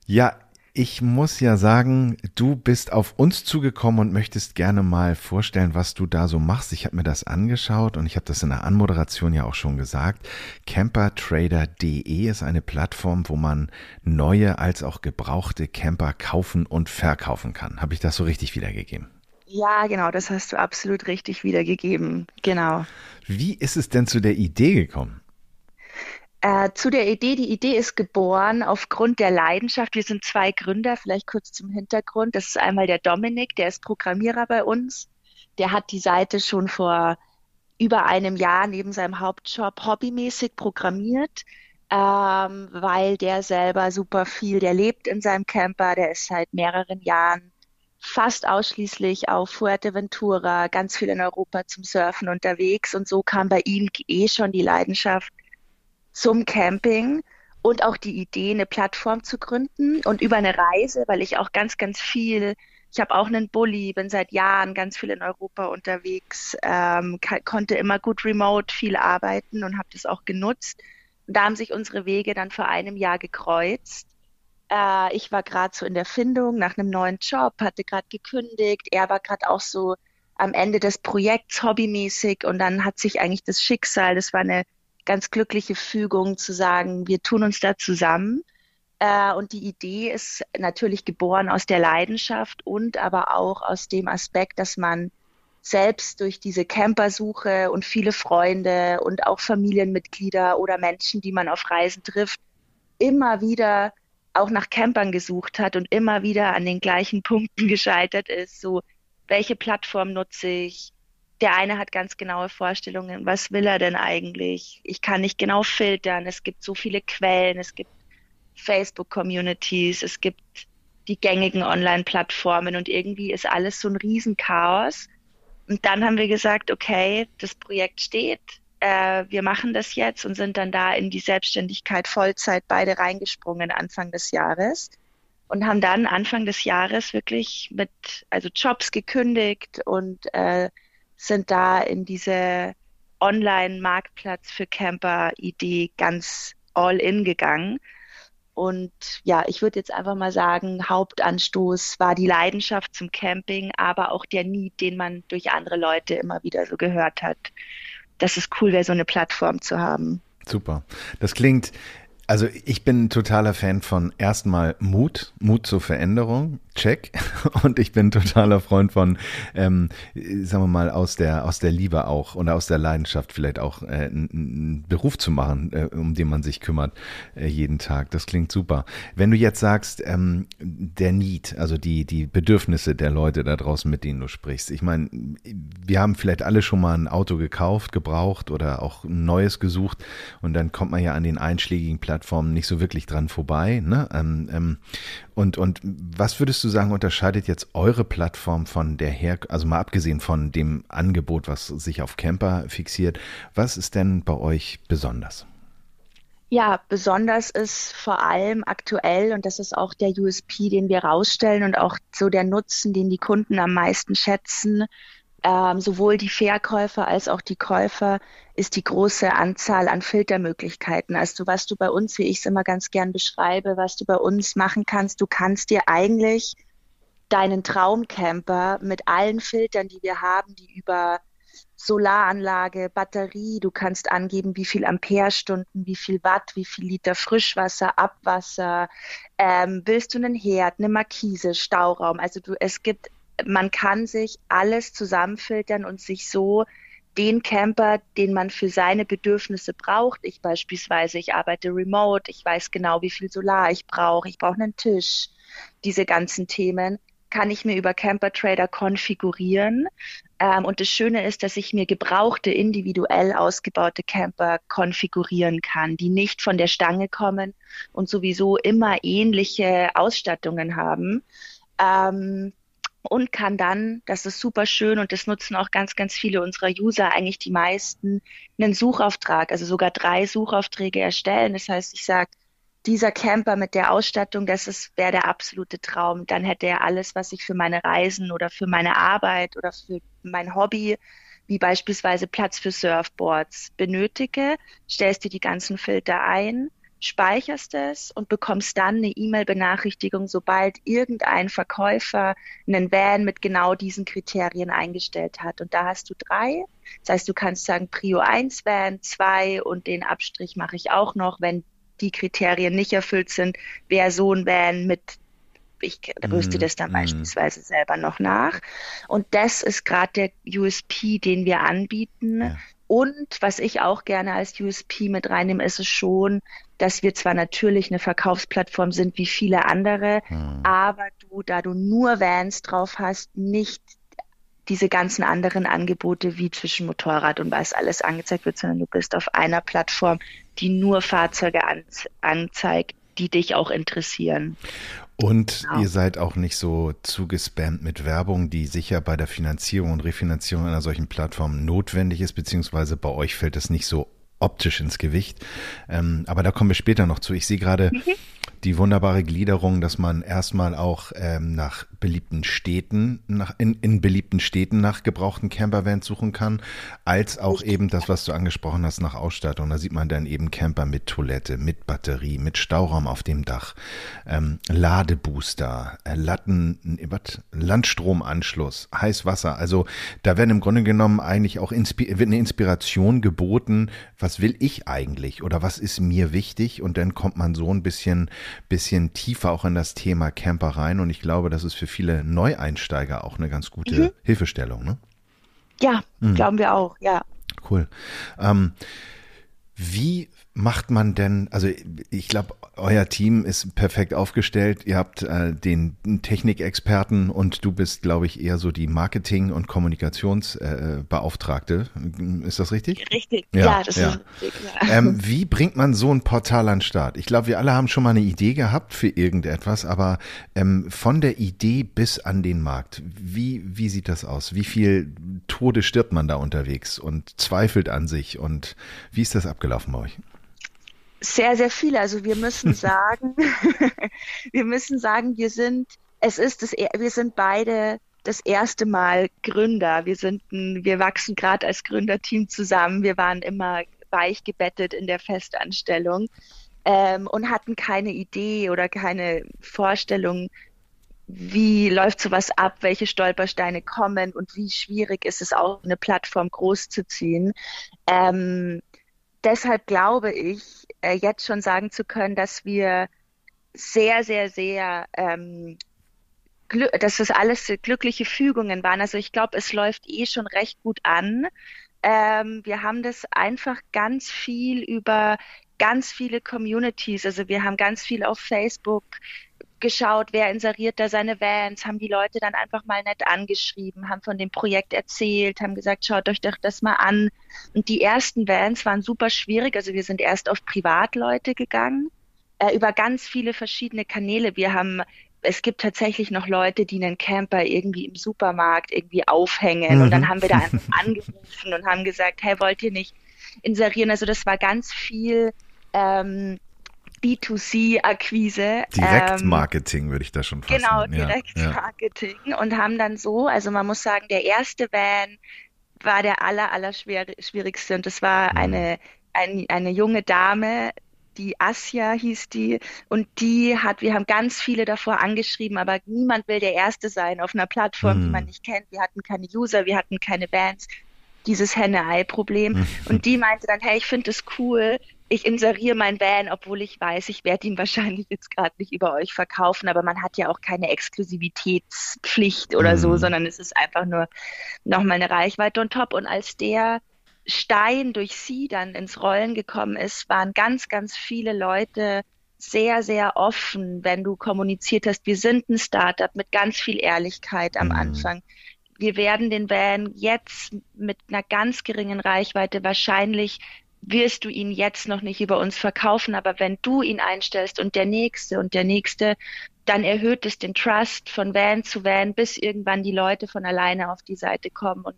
Ja, ich muss ja sagen, du bist auf uns zugekommen und möchtest gerne mal vorstellen, was du da so machst. Ich habe mir das angeschaut und ich habe das in der Anmoderation ja auch schon gesagt. Campertrader.de ist eine Plattform, wo man neue als auch gebrauchte Camper kaufen und verkaufen kann. Habe ich das so richtig wiedergegeben? Ja, genau, das hast du absolut richtig wiedergegeben. Genau. Wie ist es denn zu der Idee gekommen? Äh, zu der Idee, die Idee ist geboren aufgrund der Leidenschaft. Wir sind zwei Gründer, vielleicht kurz zum Hintergrund. Das ist einmal der Dominik, der ist Programmierer bei uns. Der hat die Seite schon vor über einem Jahr neben seinem Hauptjob hobbymäßig programmiert, ähm, weil der selber super viel, der lebt in seinem Camper, der ist seit mehreren Jahren fast ausschließlich auf Fuerteventura, ganz viel in Europa zum Surfen unterwegs und so kam bei ihm eh schon die Leidenschaft zum Camping und auch die Idee, eine Plattform zu gründen und über eine Reise, weil ich auch ganz, ganz viel, ich habe auch einen Bulli, bin seit Jahren ganz viel in Europa unterwegs, ähm, konnte immer gut remote viel arbeiten und habe das auch genutzt. Und da haben sich unsere Wege dann vor einem Jahr gekreuzt. Äh, ich war gerade so in der Findung nach einem neuen Job, hatte gerade gekündigt. Er war gerade auch so am Ende des Projekts hobbymäßig und dann hat sich eigentlich das Schicksal, das war eine ganz glückliche Fügung zu sagen, wir tun uns da zusammen. Äh, und die Idee ist natürlich geboren aus der Leidenschaft und aber auch aus dem Aspekt, dass man selbst durch diese Campersuche und viele Freunde und auch Familienmitglieder oder Menschen, die man auf Reisen trifft, immer wieder auch nach Campern gesucht hat und immer wieder an den gleichen Punkten gescheitert ist. So, welche Plattform nutze ich? Der eine hat ganz genaue Vorstellungen. Was will er denn eigentlich? Ich kann nicht genau filtern. Es gibt so viele Quellen. Es gibt Facebook-Communities. Es gibt die gängigen Online-Plattformen und irgendwie ist alles so ein Riesenchaos. Und dann haben wir gesagt, okay, das Projekt steht, äh, wir machen das jetzt und sind dann da in die Selbstständigkeit Vollzeit beide reingesprungen Anfang des Jahres und haben dann Anfang des Jahres wirklich mit also Jobs gekündigt und äh, sind da in diese Online-Marktplatz für Camper-Idee ganz all in gegangen. Und ja, ich würde jetzt einfach mal sagen, Hauptanstoß war die Leidenschaft zum Camping, aber auch der Need, den man durch andere Leute immer wieder so gehört hat, dass es cool wäre, so eine Plattform zu haben. Super. Das klingt also ich bin totaler Fan von erstmal Mut, Mut zur Veränderung, check. Und ich bin totaler Freund von, ähm, sagen wir mal, aus der, aus der Liebe auch oder aus der Leidenschaft vielleicht auch äh, einen Beruf zu machen, äh, um den man sich kümmert äh, jeden Tag. Das klingt super. Wenn du jetzt sagst, ähm, der Need, also die, die Bedürfnisse der Leute da draußen, mit denen du sprichst. Ich meine, wir haben vielleicht alle schon mal ein Auto gekauft, gebraucht oder auch ein neues gesucht und dann kommt man ja an den einschlägigen Plattformen nicht so wirklich dran vorbei. Ne? Ähm, ähm, und, und was würdest du sagen, unterscheidet jetzt eure Plattform von der her, also mal abgesehen von dem Angebot, was sich auf Camper fixiert, was ist denn bei euch besonders? Ja, besonders ist vor allem aktuell, und das ist auch der USP, den wir rausstellen und auch so der Nutzen, den die Kunden am meisten schätzen, ähm, sowohl die Verkäufer als auch die Käufer ist die große Anzahl an Filtermöglichkeiten. Also was du bei uns, wie ich es immer ganz gern beschreibe, was du bei uns machen kannst, du kannst dir eigentlich deinen Traumcamper mit allen Filtern, die wir haben, die über Solaranlage, Batterie, du kannst angeben, wie viel Amperestunden, wie viel Watt, wie viel Liter Frischwasser, Abwasser, ähm, willst du einen Herd, eine Markise, Stauraum. Also du, es gibt man kann sich alles zusammenfiltern und sich so den Camper, den man für seine Bedürfnisse braucht. Ich beispielsweise, ich arbeite remote, ich weiß genau, wie viel Solar ich brauche, ich brauche einen Tisch. Diese ganzen Themen kann ich mir über Camper Trader konfigurieren. Ähm, und das Schöne ist, dass ich mir gebrauchte, individuell ausgebaute Camper konfigurieren kann, die nicht von der Stange kommen und sowieso immer ähnliche Ausstattungen haben. Ähm, und kann dann, das ist super schön und das nutzen auch ganz, ganz viele unserer User, eigentlich die meisten, einen Suchauftrag, also sogar drei Suchaufträge erstellen. Das heißt, ich sage, dieser Camper mit der Ausstattung, das wäre der absolute Traum. Dann hätte er alles, was ich für meine Reisen oder für meine Arbeit oder für mein Hobby, wie beispielsweise Platz für Surfboards, benötige. Stellst dir die ganzen Filter ein speicherst es und bekommst dann eine E-Mail-Benachrichtigung, sobald irgendein Verkäufer einen Van mit genau diesen Kriterien eingestellt hat. Und da hast du drei. Das heißt, du kannst sagen Prio 1 Van, 2 und den Abstrich mache ich auch noch, wenn die Kriterien nicht erfüllt sind, wäre so ein Van mit ich rüste mhm. das dann mm. beispielsweise selber noch nach. Und das ist gerade der USP, den wir anbieten. Ja. Und was ich auch gerne als USP mit reinnehme, ist es schon, dass wir zwar natürlich eine Verkaufsplattform sind wie viele andere, hm. aber du, da du nur Vans drauf hast, nicht diese ganzen anderen Angebote wie zwischen Motorrad und was alles angezeigt wird, sondern du bist auf einer Plattform, die nur Fahrzeuge anzeigt, die dich auch interessieren. Und genau. ihr seid auch nicht so zugespammt mit Werbung, die sicher bei der Finanzierung und Refinanzierung einer solchen Plattform notwendig ist, beziehungsweise bei euch fällt es nicht so optisch ins Gewicht. Ähm, aber da kommen wir später noch zu. Ich sehe gerade, mhm die wunderbare Gliederung, dass man erstmal auch ähm, nach beliebten Städten, nach, in, in beliebten Städten nach gebrauchten Campervans suchen kann, als auch eben das, was du angesprochen hast, nach Ausstattung. Da sieht man dann eben Camper mit Toilette, mit Batterie, mit Stauraum auf dem Dach, ähm, Ladebooster, äh, Latten, was, Landstromanschluss, Heißwasser. Also da werden im Grunde genommen eigentlich auch Inspi wird eine Inspiration geboten, was will ich eigentlich oder was ist mir wichtig und dann kommt man so ein bisschen bisschen tiefer auch in das Thema Camper rein. Und ich glaube, das ist für viele Neueinsteiger auch eine ganz gute mhm. Hilfestellung. Ne? Ja, mhm. glauben wir auch, ja. Cool. Ähm, wie macht man denn, also ich glaube, euer Team ist perfekt aufgestellt. Ihr habt äh, den Technikexperten und du bist, glaube ich, eher so die Marketing- und Kommunikationsbeauftragte. Äh, ist das richtig? Richtig, ja, ja das ja. ist richtig. Ja. Ähm, wie bringt man so ein Portal an den Start? Ich glaube, wir alle haben schon mal eine Idee gehabt für irgendetwas, aber ähm, von der Idee bis an den Markt, wie, wie sieht das aus? Wie viel Tode stirbt man da unterwegs und zweifelt an sich und wie ist das abgelaufen bei euch? Sehr, sehr viele. Also wir müssen sagen, wir müssen sagen, wir sind, es ist das, wir sind beide das erste Mal Gründer. Wir sind, ein, wir wachsen gerade als Gründerteam zusammen. Wir waren immer weich gebettet in der Festanstellung ähm, und hatten keine Idee oder keine Vorstellung, wie läuft sowas ab, welche Stolpersteine kommen und wie schwierig ist es auch, eine Plattform großzuziehen. Ähm, deshalb glaube ich, äh, jetzt schon sagen zu können, dass wir sehr, sehr, sehr, ähm, dass das alles glückliche Fügungen waren. Also ich glaube, es läuft eh schon recht gut an. Ähm, wir haben das einfach ganz viel über ganz viele Communities. Also wir haben ganz viel auf Facebook geschaut, wer inseriert da seine Vans, haben die Leute dann einfach mal nett angeschrieben, haben von dem Projekt erzählt, haben gesagt, schaut euch doch das mal an. Und die ersten Vans waren super schwierig. Also wir sind erst auf Privatleute gegangen, äh, über ganz viele verschiedene Kanäle. Wir haben es gibt tatsächlich noch Leute, die einen Camper irgendwie im Supermarkt irgendwie aufhängen. Mhm. Und dann mhm. haben wir da einfach angerufen und haben gesagt, hey, wollt ihr nicht inserieren? Also das war ganz viel ähm, B2C-Akquise. Direktmarketing ähm, würde ich da schon fast Genau, Direktmarketing. Ja. Und haben dann so, also man muss sagen, der erste Van war der aller, aller schwierigste und das war mhm. eine, ein, eine junge Dame, die Asja hieß die und die hat, wir haben ganz viele davor angeschrieben, aber niemand will der Erste sein auf einer Plattform, mhm. die man nicht kennt. Wir hatten keine User, wir hatten keine Bands, dieses Henne-Ei-Problem. Mhm. Und die meinte dann, hey, ich finde es cool, ich inseriere mein Van, obwohl ich weiß, ich werde ihn wahrscheinlich jetzt gerade nicht über euch verkaufen, aber man hat ja auch keine Exklusivitätspflicht oder mhm. so, sondern es ist einfach nur nochmal eine Reichweite und top. Und als der Stein durch sie dann ins Rollen gekommen ist, waren ganz, ganz viele Leute sehr, sehr offen, wenn du kommuniziert hast, wir sind ein Startup mit ganz viel Ehrlichkeit am mhm. Anfang. Wir werden den Van jetzt mit einer ganz geringen Reichweite wahrscheinlich wirst du ihn jetzt noch nicht über uns verkaufen, aber wenn du ihn einstellst und der nächste und der nächste, dann erhöht es den Trust von Van zu Van, bis irgendwann die Leute von alleine auf die Seite kommen. Und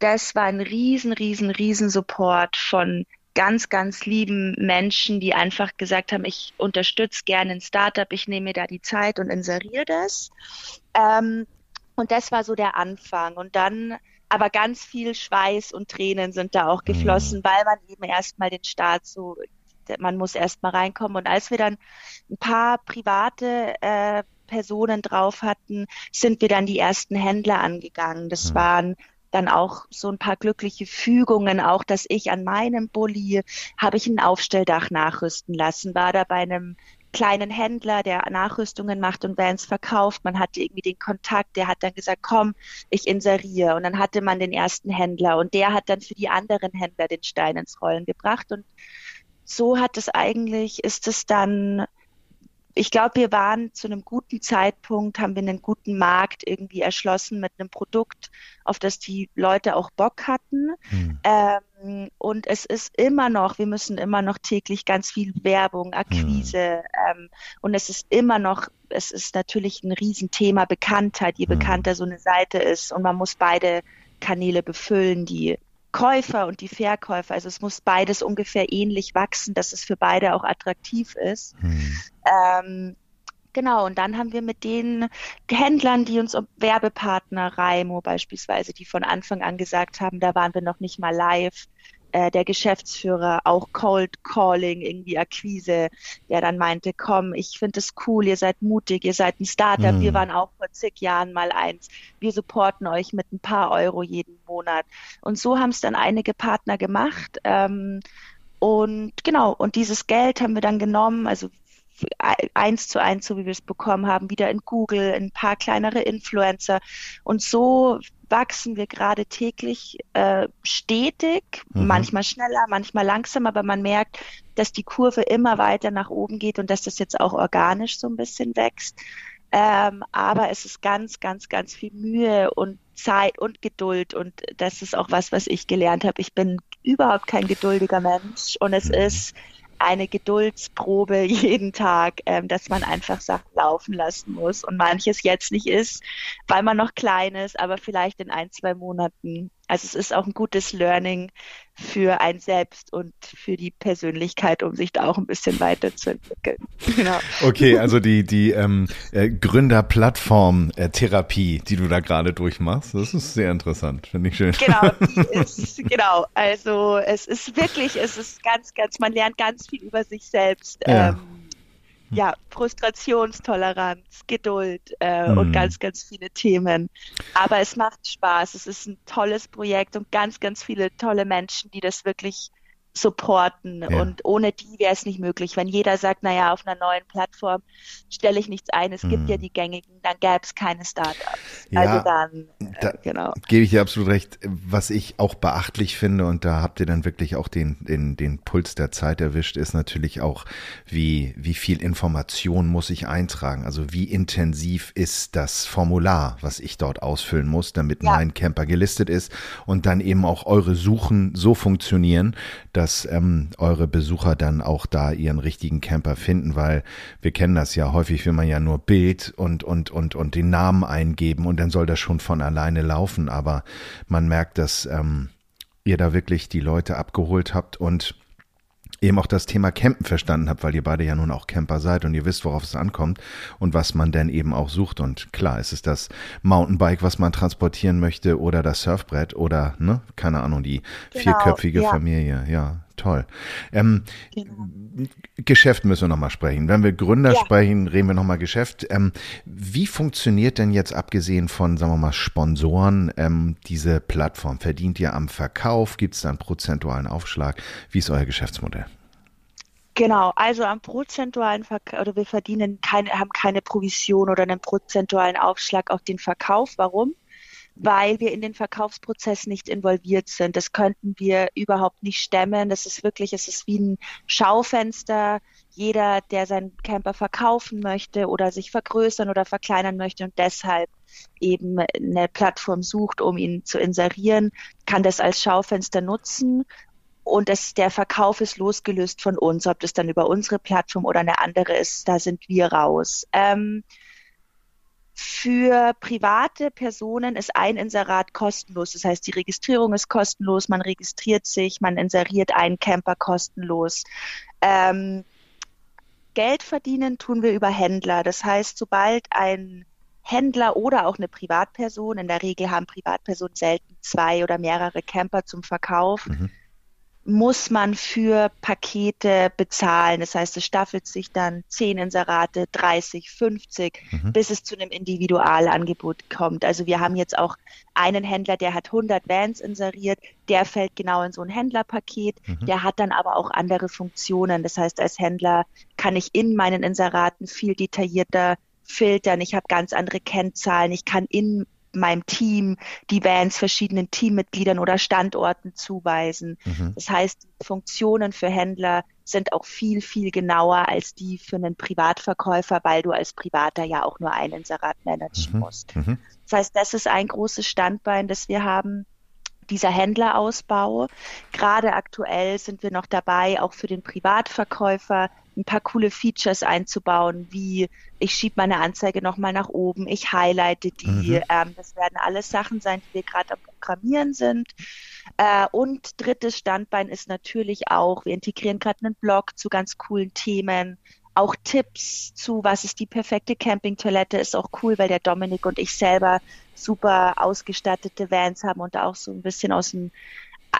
das war ein riesen, riesen, riesen Support von ganz, ganz lieben Menschen, die einfach gesagt haben, ich unterstütze gerne ein Startup, ich nehme mir da die Zeit und inseriere das. Ähm, und das war so der Anfang. Und dann aber ganz viel Schweiß und Tränen sind da auch geflossen, mhm. weil man eben erstmal den Start so, man muss erstmal reinkommen. Und als wir dann ein paar private äh, Personen drauf hatten, sind wir dann die ersten Händler angegangen. Das mhm. waren dann auch so ein paar glückliche Fügungen, auch dass ich an meinem Bulli habe ich ein Aufstelldach nachrüsten lassen, war da bei einem kleinen Händler, der Nachrüstungen macht und Vans verkauft. Man hatte irgendwie den Kontakt, der hat dann gesagt, komm, ich inseriere. Und dann hatte man den ersten Händler und der hat dann für die anderen Händler den Stein ins Rollen gebracht. Und so hat es eigentlich, ist es dann ich glaube, wir waren zu einem guten Zeitpunkt, haben wir einen guten Markt irgendwie erschlossen mit einem Produkt, auf das die Leute auch Bock hatten. Hm. Ähm, und es ist immer noch, wir müssen immer noch täglich ganz viel Werbung, Akquise. Hm. Ähm, und es ist immer noch, es ist natürlich ein Riesenthema Bekanntheit, je hm. bekannter so eine Seite ist. Und man muss beide Kanäle befüllen, die Käufer und die Verkäufer. Also es muss beides ungefähr ähnlich wachsen, dass es für beide auch attraktiv ist. Hm. Ähm, genau, und dann haben wir mit den Händlern, die uns Werbepartner, Raimo beispielsweise, die von Anfang an gesagt haben, da waren wir noch nicht mal live, äh, der Geschäftsführer auch Cold Calling, irgendwie Akquise, der dann meinte, komm, ich finde es cool, ihr seid mutig, ihr seid ein Startup, mm. wir waren auch vor zig Jahren mal eins, wir supporten euch mit ein paar Euro jeden Monat. Und so haben es dann einige Partner gemacht. Ähm, und genau, und dieses Geld haben wir dann genommen, also eins zu eins, so wie wir es bekommen haben, wieder in Google, ein paar kleinere Influencer. Und so wachsen wir gerade täglich äh, stetig, mhm. manchmal schneller, manchmal langsamer, aber man merkt, dass die Kurve immer weiter nach oben geht und dass das jetzt auch organisch so ein bisschen wächst. Ähm, aber es ist ganz, ganz, ganz viel Mühe und Zeit und Geduld. Und das ist auch was, was ich gelernt habe. Ich bin überhaupt kein geduldiger Mensch und es mhm. ist eine Geduldsprobe jeden Tag, ähm, dass man einfach Sachen laufen lassen muss und manches jetzt nicht ist, weil man noch klein ist, aber vielleicht in ein, zwei Monaten. Also es ist auch ein gutes Learning für ein selbst und für die Persönlichkeit, um sich da auch ein bisschen weiterzuentwickeln. Genau. Okay, also die, die ähm, äh, Gründerplattform-Therapie, äh, die du da gerade durchmachst, das ist sehr interessant, finde ich schön. Genau, ist, genau. Also es ist wirklich, es ist ganz, ganz, man lernt ganz viel über sich selbst. Ja. Ähm, ja, Frustrationstoleranz, Geduld äh, mhm. und ganz, ganz viele Themen. Aber es macht Spaß. Es ist ein tolles Projekt und ganz, ganz viele tolle Menschen, die das wirklich supporten. Ja. Und ohne die wäre es nicht möglich. Wenn jeder sagt, naja, auf einer neuen Plattform stelle ich nichts ein, es gibt ja hm. die gängigen, dann gäbe es keine Startups. Ja, also dann, äh, da genau. Gebe ich dir absolut recht. Was ich auch beachtlich finde, und da habt ihr dann wirklich auch den, den, den Puls der Zeit erwischt, ist natürlich auch, wie, wie viel Information muss ich eintragen? Also wie intensiv ist das Formular, was ich dort ausfüllen muss, damit ja. mein Camper gelistet ist und dann eben auch eure Suchen so funktionieren, dass dass ähm, eure Besucher dann auch da ihren richtigen Camper finden, weil wir kennen das ja häufig, will man ja nur Bild und und und und den Namen eingeben und dann soll das schon von alleine laufen. Aber man merkt, dass ähm, ihr da wirklich die Leute abgeholt habt und eben auch das Thema Campen verstanden habt, weil ihr beide ja nun auch Camper seid und ihr wisst, worauf es ankommt und was man denn eben auch sucht. Und klar, ist es das Mountainbike, was man transportieren möchte oder das Surfbrett oder, ne, keine Ahnung, die genau, vierköpfige ja. Familie. Ja, toll. Ähm, genau. Geschäft müssen wir nochmal sprechen. Wenn wir Gründer ja. sprechen, reden wir nochmal Geschäft. Ähm, wie funktioniert denn jetzt abgesehen von, sagen wir mal, Sponsoren ähm, diese Plattform? Verdient ihr am Verkauf? Gibt es da einen prozentualen Aufschlag? Wie ist euer Geschäftsmodell? Genau, also am prozentualen Verkauf, oder wir verdienen keine, haben keine Provision oder einen prozentualen Aufschlag auf den Verkauf. Warum? Weil wir in den Verkaufsprozess nicht involviert sind. Das könnten wir überhaupt nicht stemmen. Das ist wirklich, es ist wie ein Schaufenster. Jeder, der seinen Camper verkaufen möchte oder sich vergrößern oder verkleinern möchte und deshalb eben eine Plattform sucht, um ihn zu inserieren, kann das als Schaufenster nutzen und das, der Verkauf ist losgelöst von uns. Ob das dann über unsere Plattform oder eine andere ist, da sind wir raus. Ähm, für private Personen ist ein Inserat kostenlos. Das heißt, die Registrierung ist kostenlos, man registriert sich, man inseriert einen Camper kostenlos. Ähm, Geld verdienen tun wir über Händler. Das heißt, sobald ein Händler oder auch eine Privatperson, in der Regel haben Privatpersonen selten zwei oder mehrere Camper zum Verkauf, mhm muss man für Pakete bezahlen. Das heißt, es staffelt sich dann 10 Inserate, 30, 50, mhm. bis es zu einem Individualangebot kommt. Also wir haben jetzt auch einen Händler, der hat 100 Vans inseriert, der fällt genau in so ein Händlerpaket. Mhm. Der hat dann aber auch andere Funktionen. Das heißt, als Händler kann ich in meinen Inseraten viel detaillierter filtern. Ich habe ganz andere Kennzahlen. Ich kann in meinem Team die Vans verschiedenen Teammitgliedern oder Standorten zuweisen. Mhm. Das heißt, Funktionen für Händler sind auch viel, viel genauer als die für einen Privatverkäufer, weil du als Privater ja auch nur ein Inserat managen mhm. musst. Mhm. Das heißt, das ist ein großes Standbein, das wir haben dieser Händlerausbau. Gerade aktuell sind wir noch dabei, auch für den Privatverkäufer ein paar coole Features einzubauen, wie ich schiebe meine Anzeige nochmal nach oben, ich highlighte die. Mhm. Ähm, das werden alles Sachen sein, die wir gerade am Programmieren sind. Äh, und drittes Standbein ist natürlich auch, wir integrieren gerade einen Blog zu ganz coolen Themen. Auch Tipps zu, was ist die perfekte Campingtoilette, ist auch cool, weil der Dominik und ich selber super ausgestattete Vans haben und auch so ein bisschen aus dem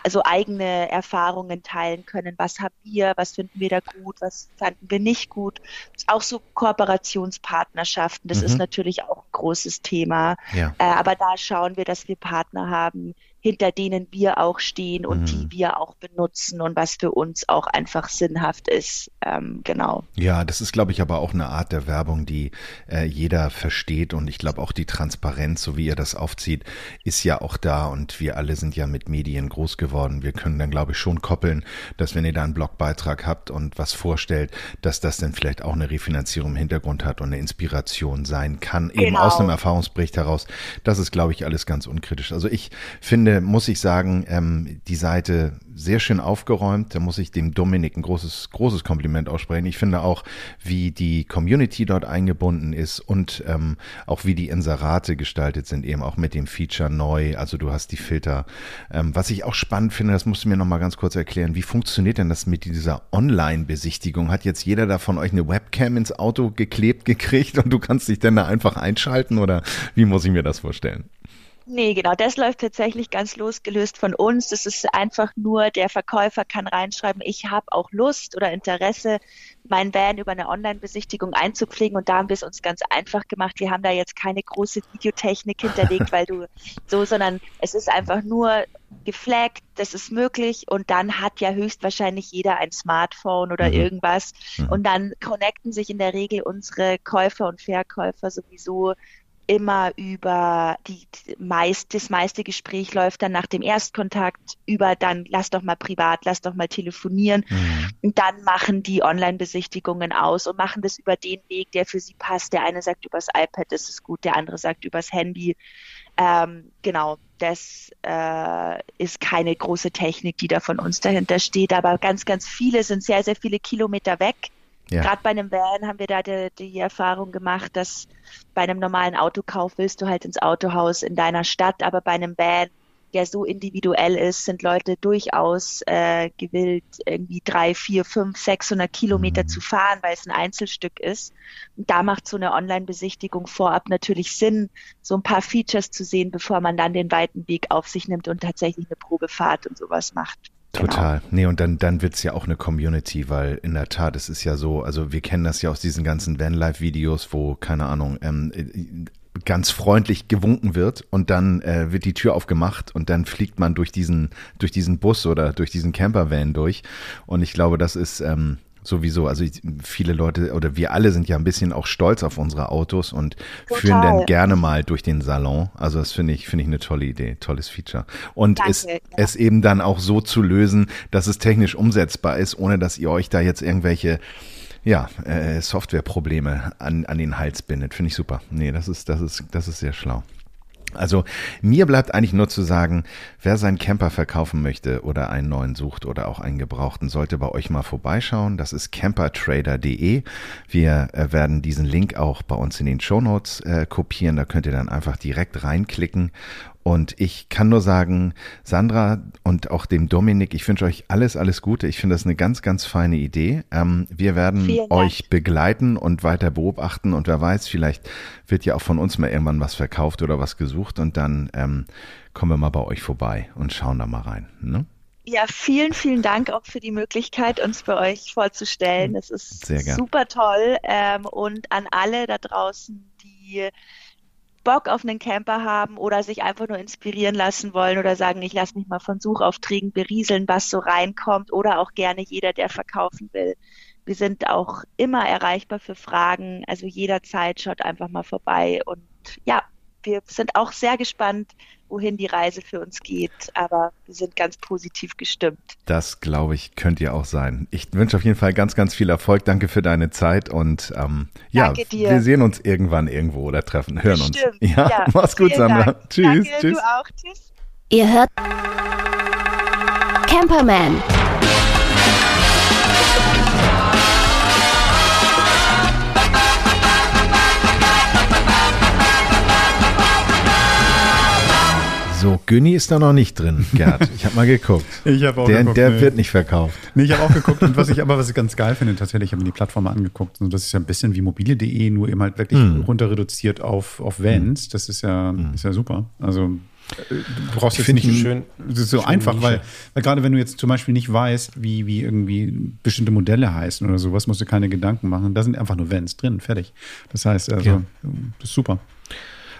also eigene Erfahrungen teilen können. Was haben wir, was finden wir da gut, was fanden wir nicht gut. Auch so Kooperationspartnerschaften, das mhm. ist natürlich auch ein großes Thema. Ja. Äh, aber da schauen wir, dass wir Partner haben, hinter denen wir auch stehen und mhm. die wir auch benutzen und was für uns auch einfach sinnhaft ist. Ähm, genau. Ja, das ist, glaube ich, aber auch eine Art der Werbung, die äh, jeder versteht und ich glaube auch die Transparenz, so wie ihr das aufzieht, ist ja auch da und wir alle sind ja mit Medien groß geworden. Wir können dann, glaube ich, schon koppeln, dass wenn ihr da einen Blogbeitrag habt und was vorstellt, dass das dann vielleicht auch eine Refinanzierung im Hintergrund hat und eine Inspiration sein kann, genau. eben aus einem Erfahrungsbericht heraus. Das ist, glaube ich, alles ganz unkritisch. Also ich finde, muss ich sagen, ähm, die Seite sehr schön aufgeräumt. Da muss ich dem Dominik ein großes, großes Kompliment aussprechen. Ich finde auch, wie die Community dort eingebunden ist und ähm, auch wie die Inserate gestaltet sind, eben auch mit dem Feature neu. Also du hast die Filter. Ähm, was ich auch spannend finde, das musst du mir nochmal ganz kurz erklären. Wie funktioniert denn das mit dieser Online-Besichtigung? Hat jetzt jeder da von euch eine Webcam ins Auto geklebt gekriegt und du kannst dich dann da einfach einschalten oder wie muss ich mir das vorstellen? Nee, genau, das läuft tatsächlich ganz losgelöst von uns. Das ist einfach nur, der Verkäufer kann reinschreiben, ich habe auch Lust oder Interesse, mein Van über eine Online-Besichtigung einzupflegen und da haben wir es uns ganz einfach gemacht. Wir haben da jetzt keine große Videotechnik hinterlegt, weil du so, sondern es ist einfach nur geflaggt, das ist möglich und dann hat ja höchstwahrscheinlich jeder ein Smartphone oder mhm. irgendwas mhm. und dann connecten sich in der Regel unsere Käufer und Verkäufer sowieso immer über die meist, das meiste Gespräch läuft dann nach dem Erstkontakt über dann lass doch mal privat, lass doch mal telefonieren. Mhm. Und dann machen die Online-Besichtigungen aus und machen das über den Weg, der für sie passt. Der eine sagt übers iPad, das ist gut, der andere sagt übers Handy. Ähm, genau, das äh, ist keine große Technik, die da von uns dahinter steht, aber ganz, ganz viele sind sehr, sehr viele Kilometer weg ja. Gerade bei einem Van haben wir da die, die, Erfahrung gemacht, dass bei einem normalen Autokauf willst du halt ins Autohaus in deiner Stadt, aber bei einem Van, der so individuell ist, sind Leute durchaus äh, gewillt, irgendwie drei, vier, fünf, 600 Kilometer mhm. zu fahren, weil es ein Einzelstück ist. Und da macht so eine Online-Besichtigung vorab natürlich Sinn, so ein paar Features zu sehen, bevor man dann den weiten Weg auf sich nimmt und tatsächlich eine Probefahrt und sowas macht. Genau. Total. Genau. Nee, und dann, dann wird's ja auch eine Community, weil in der Tat, es ist ja so, also wir kennen das ja aus diesen ganzen Vanlife-Videos, wo, keine Ahnung, ähm, ganz freundlich gewunken wird und dann äh, wird die Tür aufgemacht und dann fliegt man durch diesen, durch diesen Bus oder durch diesen Campervan durch. Und ich glaube, das ist, ähm, sowieso. Also viele Leute oder wir alle sind ja ein bisschen auch stolz auf unsere Autos und Total. führen dann gerne mal durch den Salon. Also das finde ich, finde ich eine tolle Idee, tolles Feature. Und Danke, es, ja. es eben dann auch so zu lösen, dass es technisch umsetzbar ist, ohne dass ihr euch da jetzt irgendwelche ja, äh, Softwareprobleme an, an den Hals bindet. Finde ich super. Nee, das ist, das ist, das ist sehr schlau. Also mir bleibt eigentlich nur zu sagen, wer seinen Camper verkaufen möchte oder einen neuen sucht oder auch einen gebrauchten, sollte bei euch mal vorbeischauen. Das ist campertrader.de. Wir äh, werden diesen Link auch bei uns in den Show Notes äh, kopieren. Da könnt ihr dann einfach direkt reinklicken und ich kann nur sagen, Sandra und auch dem Dominik, ich wünsche euch alles, alles Gute. Ich finde das eine ganz, ganz feine Idee. Ähm, wir werden euch begleiten und weiter beobachten und wer weiß, vielleicht wird ja auch von uns mal irgendwann was verkauft oder was gesucht und dann ähm, kommen wir mal bei euch vorbei und schauen da mal rein. Ne? Ja, vielen, vielen Dank auch für die Möglichkeit, uns bei euch vorzustellen. Es ist super toll. Ähm, und an alle da draußen, die Bock auf einen Camper haben oder sich einfach nur inspirieren lassen wollen oder sagen, ich lasse mich mal von Suchaufträgen berieseln, was so reinkommt oder auch gerne jeder, der verkaufen will. Wir sind auch immer erreichbar für Fragen, also jederzeit schaut einfach mal vorbei und ja, wir sind auch sehr gespannt, wohin die Reise für uns geht, aber wir sind ganz positiv gestimmt. Das, glaube ich, könnt ihr auch sein. Ich wünsche auf jeden Fall ganz, ganz viel Erfolg. Danke für deine Zeit und ähm, ja, wir sehen uns irgendwann irgendwo oder treffen, hören Bestimmt. uns. Ja, ja mach's gut, Sandra. Dank. Tschüss. Danke, tschüss. Du auch. Tschüss. Ihr hört Camperman. So, Günni ist da noch nicht drin, Gerd. Ich habe mal geguckt. ich habe auch der, geguckt. Der nee. wird nicht verkauft. Nee, ich habe auch geguckt. Und was ich aber was ich ganz geil finde, tatsächlich, ich habe mir die Plattform angeguckt. Und das ist ja ein bisschen wie mobile.de, nur eben halt wirklich mm. runter reduziert auf, auf Vans. Das ist ja, mm. ist ja super. Also du brauchst jetzt nicht schön, das ist so schön einfach, weil, weil gerade wenn du jetzt zum Beispiel nicht weißt, wie, wie irgendwie bestimmte Modelle heißen oder sowas, musst du keine Gedanken machen. Da sind einfach nur Vans drin, fertig. Das heißt, also, ja. das ist super.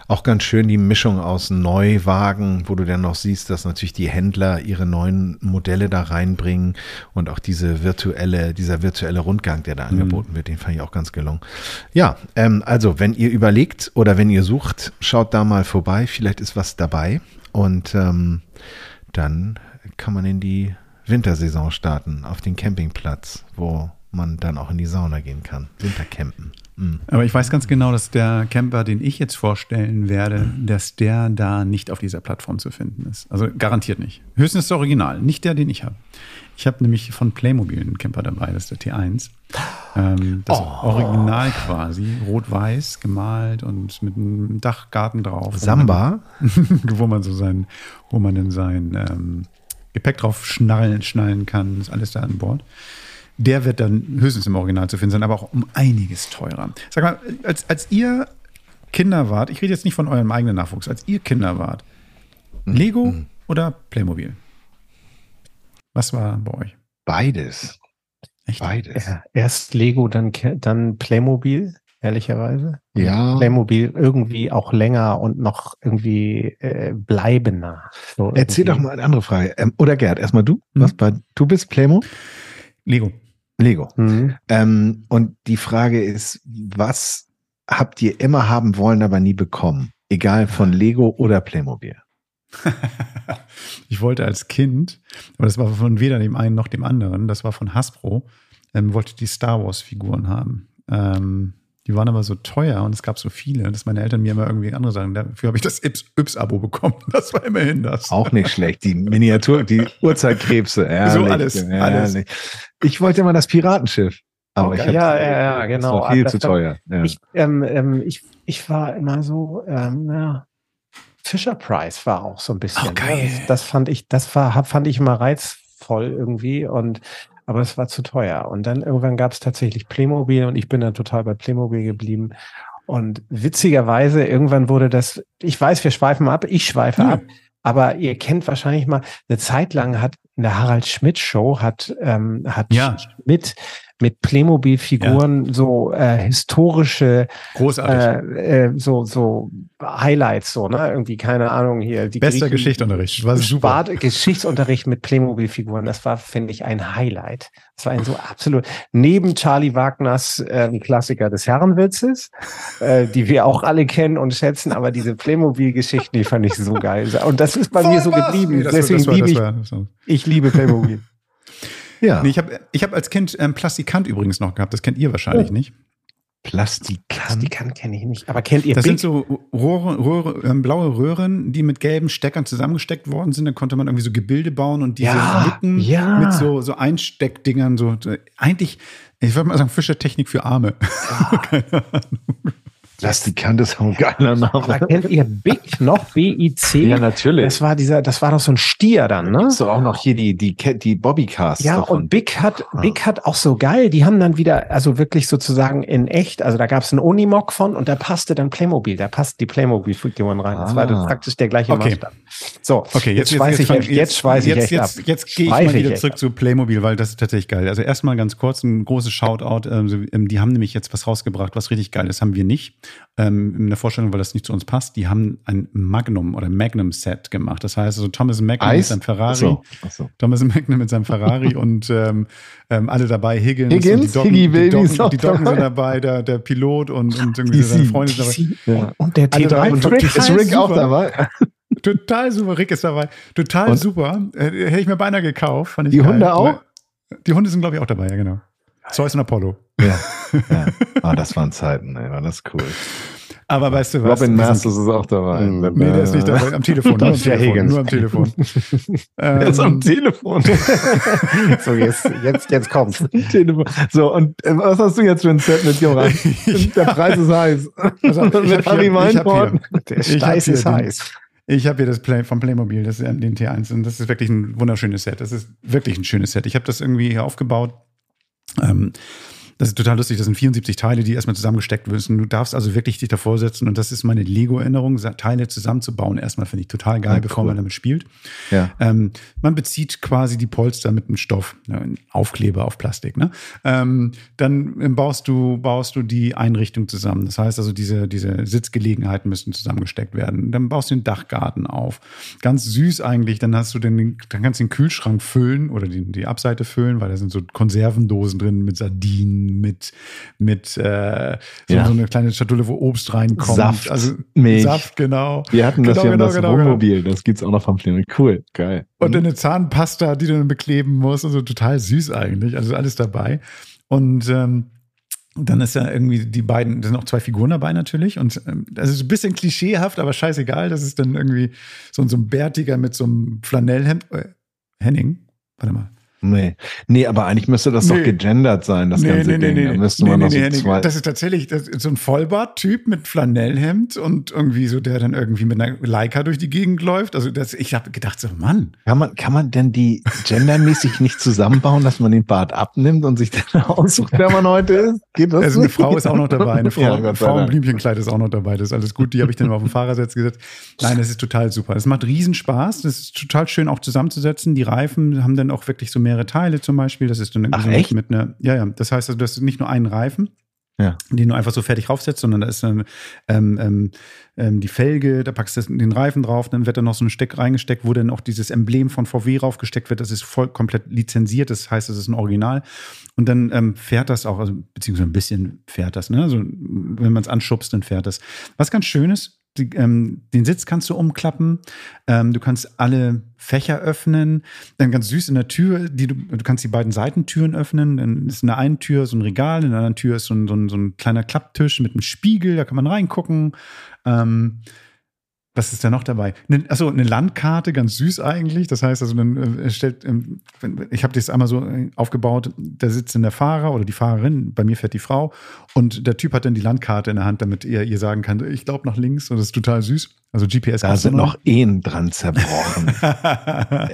Auch ganz schön die Mischung aus Neuwagen, wo du dann noch siehst, dass natürlich die Händler ihre neuen Modelle da reinbringen und auch diese virtuelle, dieser virtuelle Rundgang, der da angeboten wird, den fand ich auch ganz gelungen. Ja, ähm, also wenn ihr überlegt oder wenn ihr sucht, schaut da mal vorbei, vielleicht ist was dabei und ähm, dann kann man in die Wintersaison starten auf den Campingplatz, wo man dann auch in die Sauna gehen kann. Wintercampen. Mhm. Aber ich weiß ganz genau, dass der Camper, den ich jetzt vorstellen werde, dass der da nicht auf dieser Plattform zu finden ist. Also garantiert nicht. Höchstens das Original, nicht der, den ich habe. Ich habe nämlich von Playmobil einen Camper dabei, das ist der T1. Ähm, das Original quasi, rot-weiß gemalt und mit einem Dachgarten drauf. Samba? wo man so sein, wo man dann sein ähm, Gepäck drauf schnallen, schnallen kann, ist alles da an Bord. Der wird dann höchstens im Original zu finden sein, aber auch um einiges teurer. Sag mal, als, als ihr Kinder wart, ich rede jetzt nicht von eurem eigenen Nachwuchs, als ihr Kinder wart, Lego oder Playmobil? Was war bei euch? Beides. Echt? Beides. Ja, erst Lego, dann, dann Playmobil, ehrlicherweise. Ja. Playmobil irgendwie auch länger und noch irgendwie äh, bleibender. So Erzähl doch irgendwie. mal eine andere Frage. Ähm, oder Gerd, erstmal du. Mhm. Was bei, du bist Playmo? Lego. Lego. Mhm. Ähm, und die Frage ist, was habt ihr immer haben wollen, aber nie bekommen? Egal von Lego oder Playmobil. ich wollte als Kind, aber das war von weder dem einen noch dem anderen, das war von Hasbro, ähm, wollte die Star Wars Figuren haben. Ähm, die waren aber so teuer und es gab so viele, dass meine Eltern mir immer irgendwie andere sagen. Dafür habe ich das Yps-Abo bekommen. Das war immerhin das. Auch nicht schlecht. Die Miniatur, die Urzeitkrebse. Ehrlich, alles, ehrlich. Ich wollte immer das Piratenschiff. Aber Okay. ich Ja, ja, ja, genau. Das war viel Das- zu teuer. Ja. Ich, ähm, ähm, ich, ich war immer so, ähm, ja, Fisher Price war auch so ein bisschen. Geil. ne? Das, das fand ich, das war, hab- fand ich immer reizvoll irgendwie und aber es war zu teuer. Und dann irgendwann gab es tatsächlich Playmobil und ich bin dann total bei Playmobil geblieben. Und witzigerweise, irgendwann wurde das, ich weiß, wir schweifen ab, ich schweife Ja. ab, aber ihr kennt wahrscheinlich mal, eine Zeit lang hat in der Harald Schmidt Show hat, ähm, hat Ja. Schmidt mit Playmobil-Figuren so äh, historische äh, äh, so so Highlights so ne? Irgendwie keine Ahnung hier die Bester Griechen- Geschichtsunterricht. War super. Geschichtsunterricht mit Playmobil-Figuren. Das war finde ich ein Highlight. Das war ein so absolut neben Charlie Wagners äh, Klassiker des Herrenwitzes äh, die wir auch alle kennen und schätzen aber diese Playmobil-Geschichten die fand ich so geil. Und das ist bei mir so geblieben. Nee, deswegen war- liebe ich ich liebe Playmobil ja. Nee, ich habe ich hab als Kind ähm, Plastikant übrigens noch gehabt. Das kennt ihr wahrscheinlich Oh. nicht. Plastikant. Plastikant kenne ich nicht aber kennt ihr Das Big sind so Rohre, Röhre, ähm, blaue Röhren, die mit gelben Steckern zusammengesteckt worden sind. Da konnte man irgendwie so Gebilde bauen und diese Ja, Lücken ja. mit so, so Einsteckdingern, so so- eigentlich, ich würde mal sagen, Fischertechnik für Arme. Plastikant ist auch ein geiler Aber Name. kennt ihr Big noch? B-I-C? Ja, natürlich. Das war dieser, das war doch so ein Stier dann, ne? Ist doch auch noch hier die, die, die Bobbycast. Ja, davon. und Big hat, Ah. Big hat auch so geil, die haben dann wieder, also wirklich sozusagen in echt, also da gab es einen Unimog von und da passte dann Playmobil, da passt die Playmobil-Figuren rein. Das war dann Ah. praktisch der gleiche Okay. Maßstab. So, Okay, jetzt, jetzt, schweiß jetzt, ich echt, jetzt schweiß ich jetzt, echt jetzt, ab. jetzt gehe ich mal wieder echt zurück ab. zu Playmobil, weil das ist tatsächlich geil. Also erstmal ganz kurz ein großes Shoutout. Ähm, ähm, die haben nämlich jetzt was rausgebracht, was richtig geil ist. Haben wir nicht ähm, in der Vorstellung, weil das nicht zu uns passt. Die haben ein Magnum oder Magnum Set gemacht. Das heißt, also Thomas Magnum mit Eis? seinem Ferrari. Achso, achso. Thomas Magnum mit seinem Ferrari und ähm, ähm, alle dabei, Higgins, Higgins, und die Docken, Higgy die auch die Docken sind dabei. der, der Pilot und, und irgendwie seine DC, Freunde sind dabei. Ja. und der Alle dabei. T3 Und Rick. Ist Rick auch dabei? Total super, Rick ist dabei. Total Und? super. Äh, hätte ich mir beinahe gekauft. Fand ich Die geil. Hunde auch? Die Hunde sind, glaube ich, auch dabei, ja, genau. Zeus und Apollo. Ja. ja. Ah, das waren Zeiten, ey, war das cool. Aber weißt du was? Robin Masters ist auch dabei. Mm, Nee, der ist nicht dabei. Am Telefon. Nur am Telefon. Nur am Telefon. Der ist am Ähm, Telefon. so, jetzt, jetzt, jetzt kommt's. Telefon. So, und äh, was hast du jetzt für ein Set mit Joran? Der Preis ist heiß. Auf, ich mit Harry hier- Der Steiß hier ist heiß. Ich habe hier das Play vom Playmobil, das ist ähm, den T1 und das ist wirklich ein wunderschönes Set. Das ist wirklich ein schönes Set. Ich habe das irgendwie hier aufgebaut. Ähm, Das ist total lustig. Das sind 74 Teile, die erstmal zusammengesteckt müssen. Du darfst also wirklich dich davor setzen und das ist meine Lego-Erinnerung, Teile zusammenzubauen. Erstmal finde ich total geil, Ja, bevor cool. man damit spielt. Ja. Ähm, man bezieht quasi die Polster mit einem Stoff, ne, Aufkleber auf Plastik. Ne? Ähm, dann ähm, baust du, baust du die Einrichtung zusammen. Das heißt also, diese, diese Sitzgelegenheiten müssen zusammengesteckt werden. Dann baust du den Dachgarten auf. Ganz süß eigentlich. Dann hast du den, dann kannst du den Kühlschrank füllen oder die, die Abseite füllen, weil da sind so Konservendosen drin mit Sardinen, mit, mit äh, so, Ja. so eine kleine Schatulle, wo Obst reinkommt. Saft, also Milch. Saft, genau. Wir hatten das Genau, ja genau, das genau, genau. Wohnmobil. Das gibt's auch noch vom Plenum. Cool, geil. Und dann eine Zahnpasta, die du dann bekleben musst. Also total süß eigentlich. Also alles dabei. Und ähm, dann ist ja irgendwie die beiden, da sind auch zwei Figuren dabei natürlich. Und ähm, das ist ein bisschen klischeehaft, aber scheißegal. Das ist dann irgendwie so, so ein Bärtiger mit so einem Flanellhemd. Äh, Henning? Warte mal. Nee. nee, aber eigentlich müsste das Nee. doch gegendert sein, das ganze Ding. Da müsste man nee, noch so nee, nee. Das ist tatsächlich das ist so ein Vollbart-Typ mit Flanellhemd und irgendwie so, der dann irgendwie mit einer Leica durch die Gegend läuft. Also das, ich habe gedacht so, Mann, Kann man, kann man denn die gendermäßig nicht zusammenbauen, dass man den Bart abnimmt und sich dann aussucht, wer man heute ist? Geht das Also eine? Frau ist auch noch dabei, eine Frau, Ja, Gott Frau im. Blümchenkleid ist auch noch dabei. Das ist alles gut. Die habe ich dann mal auf den Fahrersitz gesetzt. Nein, das ist total super. Es macht riesen Spaß. Das ist total schön auch zusammenzusetzen. Die Reifen haben dann auch wirklich so mehrere Teile zum Beispiel. Das ist dann Ach, so echt? mit einer, ja, ja. Das heißt also, das ist nicht nur einen Reifen. Ja. Den du einfach so fertig raufsetzt, sondern da ist dann ähm, ähm, ähm, die Felge, da packst du den Reifen drauf, dann wird da noch so ein Steck reingesteckt, wo dann auch dieses Emblem von VW raufgesteckt wird. Das ist voll komplett lizenziert, das heißt, das ist ein Original. Und dann ähm, fährt das auch, also beziehungsweise ein bisschen fährt das, ne? Also wenn man es anschubst, dann fährt das. Was ganz schön ist, die, ähm, den Sitz kannst du umklappen, ähm, du kannst alle Fächer öffnen, dann ganz süß in der Tür, die du, du kannst die beiden Seitentüren öffnen, dann ist in der einen Tür so ein Regal, in der anderen Tür ist so ein, so ein, so ein kleiner Klapptisch mit einem Spiegel, da kann man reingucken. Ähm, was ist da noch dabei? Ne, achso, eine Landkarte, ganz süß eigentlich. Das heißt, also dann äh, stellt, ähm, ich habe das einmal so äh, aufgebaut, da sitzt dann der Fahrer oder die Fahrerin, bei mir fährt die Frau und der Typ hat dann die Landkarte in der Hand, damit er ihr sagen kann, ich glaube nach links und das ist total süß. Also GPS Da sind noch Ehen dran zerbrochen.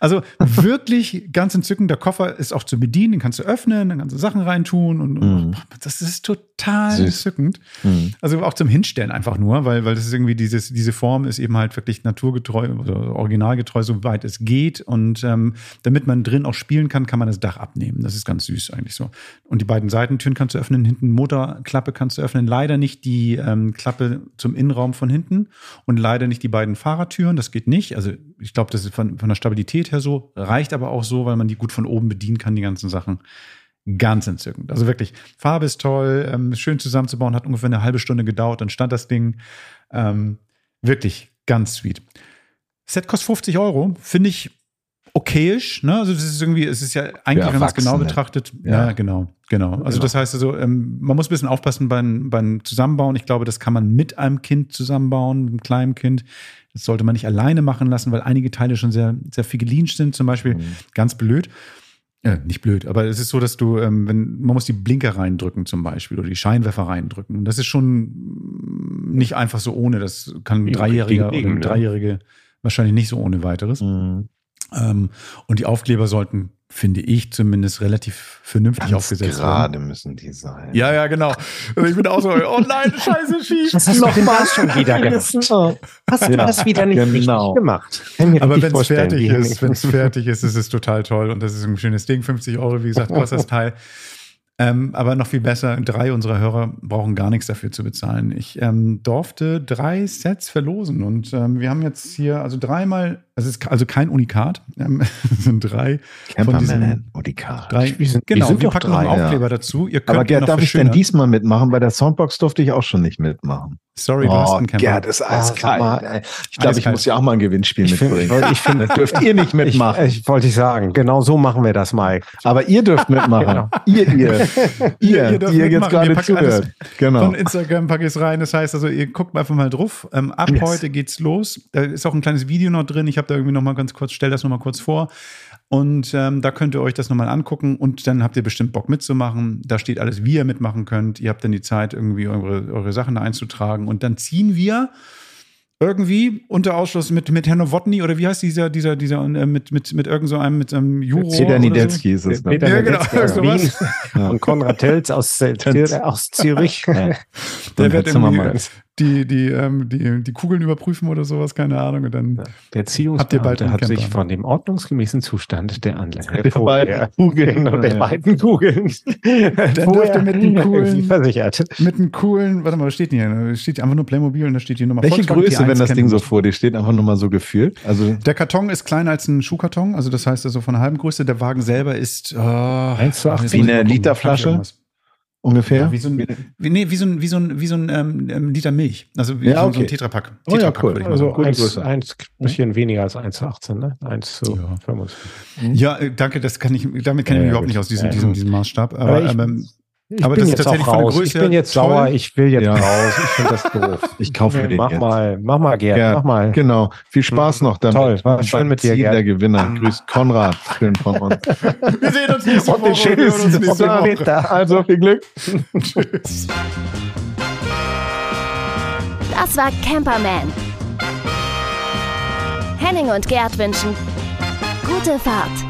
also wirklich ganz entzückend. Der Koffer ist auch zu bedienen, den kannst du öffnen, dann kannst du Sachen reintun und, und Mhm. das ist total Süß. entzückend. Mhm. Also auch zum Hinstellen einfach nur, weil, weil das ist irgendwie dieses, diese Form ist eben halt wirklich naturgetreu oder originalgetreu, soweit es geht. Und ähm, damit man drin auch spielen kann, kann man das Dach abnehmen. Das ist ganz süß eigentlich so. Und die beiden Seitentüren kannst du öffnen, hinten Motorklappe kannst du öffnen. Leider nicht die ähm, Klappe zum Innenraum von hinten und leider nicht die beiden Fahrertüren. Das geht nicht. Also ich glaube, das ist von, von der Stabilität her so, reicht aber auch so, weil man die gut von oben bedienen kann, die ganzen Sachen. Ganz entzückend. Also wirklich, Farbe ist toll, ähm, schön zusammenzubauen, hat ungefähr eine halbe Stunde gedauert, dann stand das Ding. Ähm, wirklich ganz sweet. Set kostet 50 Euro, finde ich okayisch. Ne? Also das ist irgendwie, es ist ja eigentlich, wenn man es genau betrachtet, ja, Ja. genau, genau. Also Genau. das heißt also, ähm, man muss ein bisschen aufpassen beim, beim Zusammenbauen. Ich glaube, das kann man mit einem Kind zusammenbauen, mit einem kleinen Kind. Das sollte man nicht alleine machen lassen, weil einige Teile schon sehr, sehr figgelinsch sind. Zum Beispiel ganz blöd. Äh, nicht blöd, aber es ist so, dass du, ähm, wenn, man muss die Blinker reindrücken zum Beispiel oder die Scheinwerfer reindrücken. Und das ist schon nicht einfach so ohne. Das kann ein Dreijähriger oder ne? Dreijährige wahrscheinlich nicht so ohne weiteres. Mhm. Ähm, und die Aufkleber sollten, finde ich, zumindest relativ vernünftig Ganz aufgesetzt gerade werden. müssen die sein. Ja, ja, genau. Also ich bin auch so, oh nein, scheiße, schief. Was hast du denn da schon wieder gemacht? Hast du Ja, das wieder nicht genau. richtig gemacht? Aber wenn es fertig ist, wenn es fertig ist, ist es total toll und das ist ein schönes Ding. 50 Euro, wie gesagt, kostet das Teil. Ähm, aber noch viel besser, drei unserer Hörer brauchen gar nichts dafür zu bezahlen. Ich ähm, durfte drei Sets verlosen und ähm, wir haben jetzt hier also dreimal, es ist also kein Unikat, es sind drei von diesen Camperman, Unikat. drei. Wir sind- wir genau, sind wir packen noch einen drei, ja. Aufkleber dazu. Ihr könnt Aber Gerd, noch darf ich denn diesmal mitmachen? Bei der Soundbox durfte ich auch schon nicht mitmachen. Sorry, du hast Oh, einen Camper. Gerd ist eiskalt. mal, ey. ich glaube, ich muss ja auch mal ein Gewinnspiel Ich find- mitbringen. ich find- das dürft ihr nicht mitmachen. Ich, ich wollte ich sagen, genau so machen wir das, Mike. aber ihr dürft mitmachen. Ihr, ihr, ihr, ihr dürft die ihr jetzt mitmachen. Wir gerade alles zuhört. Genau. Von Instagram packe ich es rein. Das heißt also, ihr guckt einfach mal drauf. Ähm, ab Yes. heute geht's los. Da ist auch ein kleines Video noch drin. Ich habe da irgendwie noch mal ganz kurz, stell das noch mal kurz vor. Und ähm, da könnt ihr euch das nochmal angucken und dann habt ihr bestimmt Bock mitzumachen. Da steht alles, wie ihr mitmachen könnt. Ihr habt dann die Zeit, irgendwie eure, eure Sachen da einzutragen. Und dann ziehen wir irgendwie unter Ausschluss mit, mit Herrn Nowotny oder wie heißt dieser, dieser, dieser, äh, mit, mit, mit irgend so einem, mit einem Juror. Peter oder Niedetzky ist es. Ne? Peter Ja, genau, sowas. Wien und Konrad Tölz aus, aus Zürich. Der Und wird irgendwie die, die, ähm, die, die Kugeln überprüfen oder sowas, keine Ahnung. Und dann Der Habt ihr bald Erziehungsbeamte hat sich Camper? von dem ordnungsgemäßen Zustand der Anlage Der beiden Kugeln. und der Ja. beiden Kugeln dürft ihr mit den Kugeln- versichert. mit einem coolen, warte mal, was steht denn hier? Da steht einfach nur Playmobil und da steht hier Nummer Welche Volkswagen Größe, T1 wenn das Ding so vor dir steht, einfach nur mal so gefühlt? Also Der Karton ist kleiner als ein Schuhkarton, also das heißt also von der halben Größe. Der Wagen selber ist äh, Eins zu ach, jetzt achtzig. muss ich Wie eine. Literflasche? Ungefähr? Ja, wie so ein, wie, nee, wie so ein, wie so ein, wie so ein ähm, ähm, Liter Milch. Also wie Ja, so, so ein okay. Tetrapack. Oh ja, Tetrapack cool. würde ich mal Also sagen. Gute eins, Größe. eins, bisschen weniger als 1 zu 18, ne? 1 zu Ja. 25. Ja, äh, danke, das kann ich, damit kenne ich Ja, mich überhaupt gut. nicht aus diesem, Ja, diesem, diesem Maßstab. Aber, Aber ich- ähm, Ich Aber bin das ist jetzt auch raus. Ich bin jetzt toll. sauer. Ich will jetzt Ja. raus. Ich finde das doof. Ich kaufe mir den mach jetzt. mal, mach mal, Gerd. Gerd, Mach mal. Genau. Viel Spaß noch damit. Toll, war Und schön beim mit dir, Gerd. der Gewinner. Grüßt Konrad. Schön von uns. wir sehen uns nächste Und den Woche. Tschüss. nächste Woche. Bitte. Also viel Glück. Tschüss. Das war Camperman. Henning und Gerd wünschen gute Fahrt.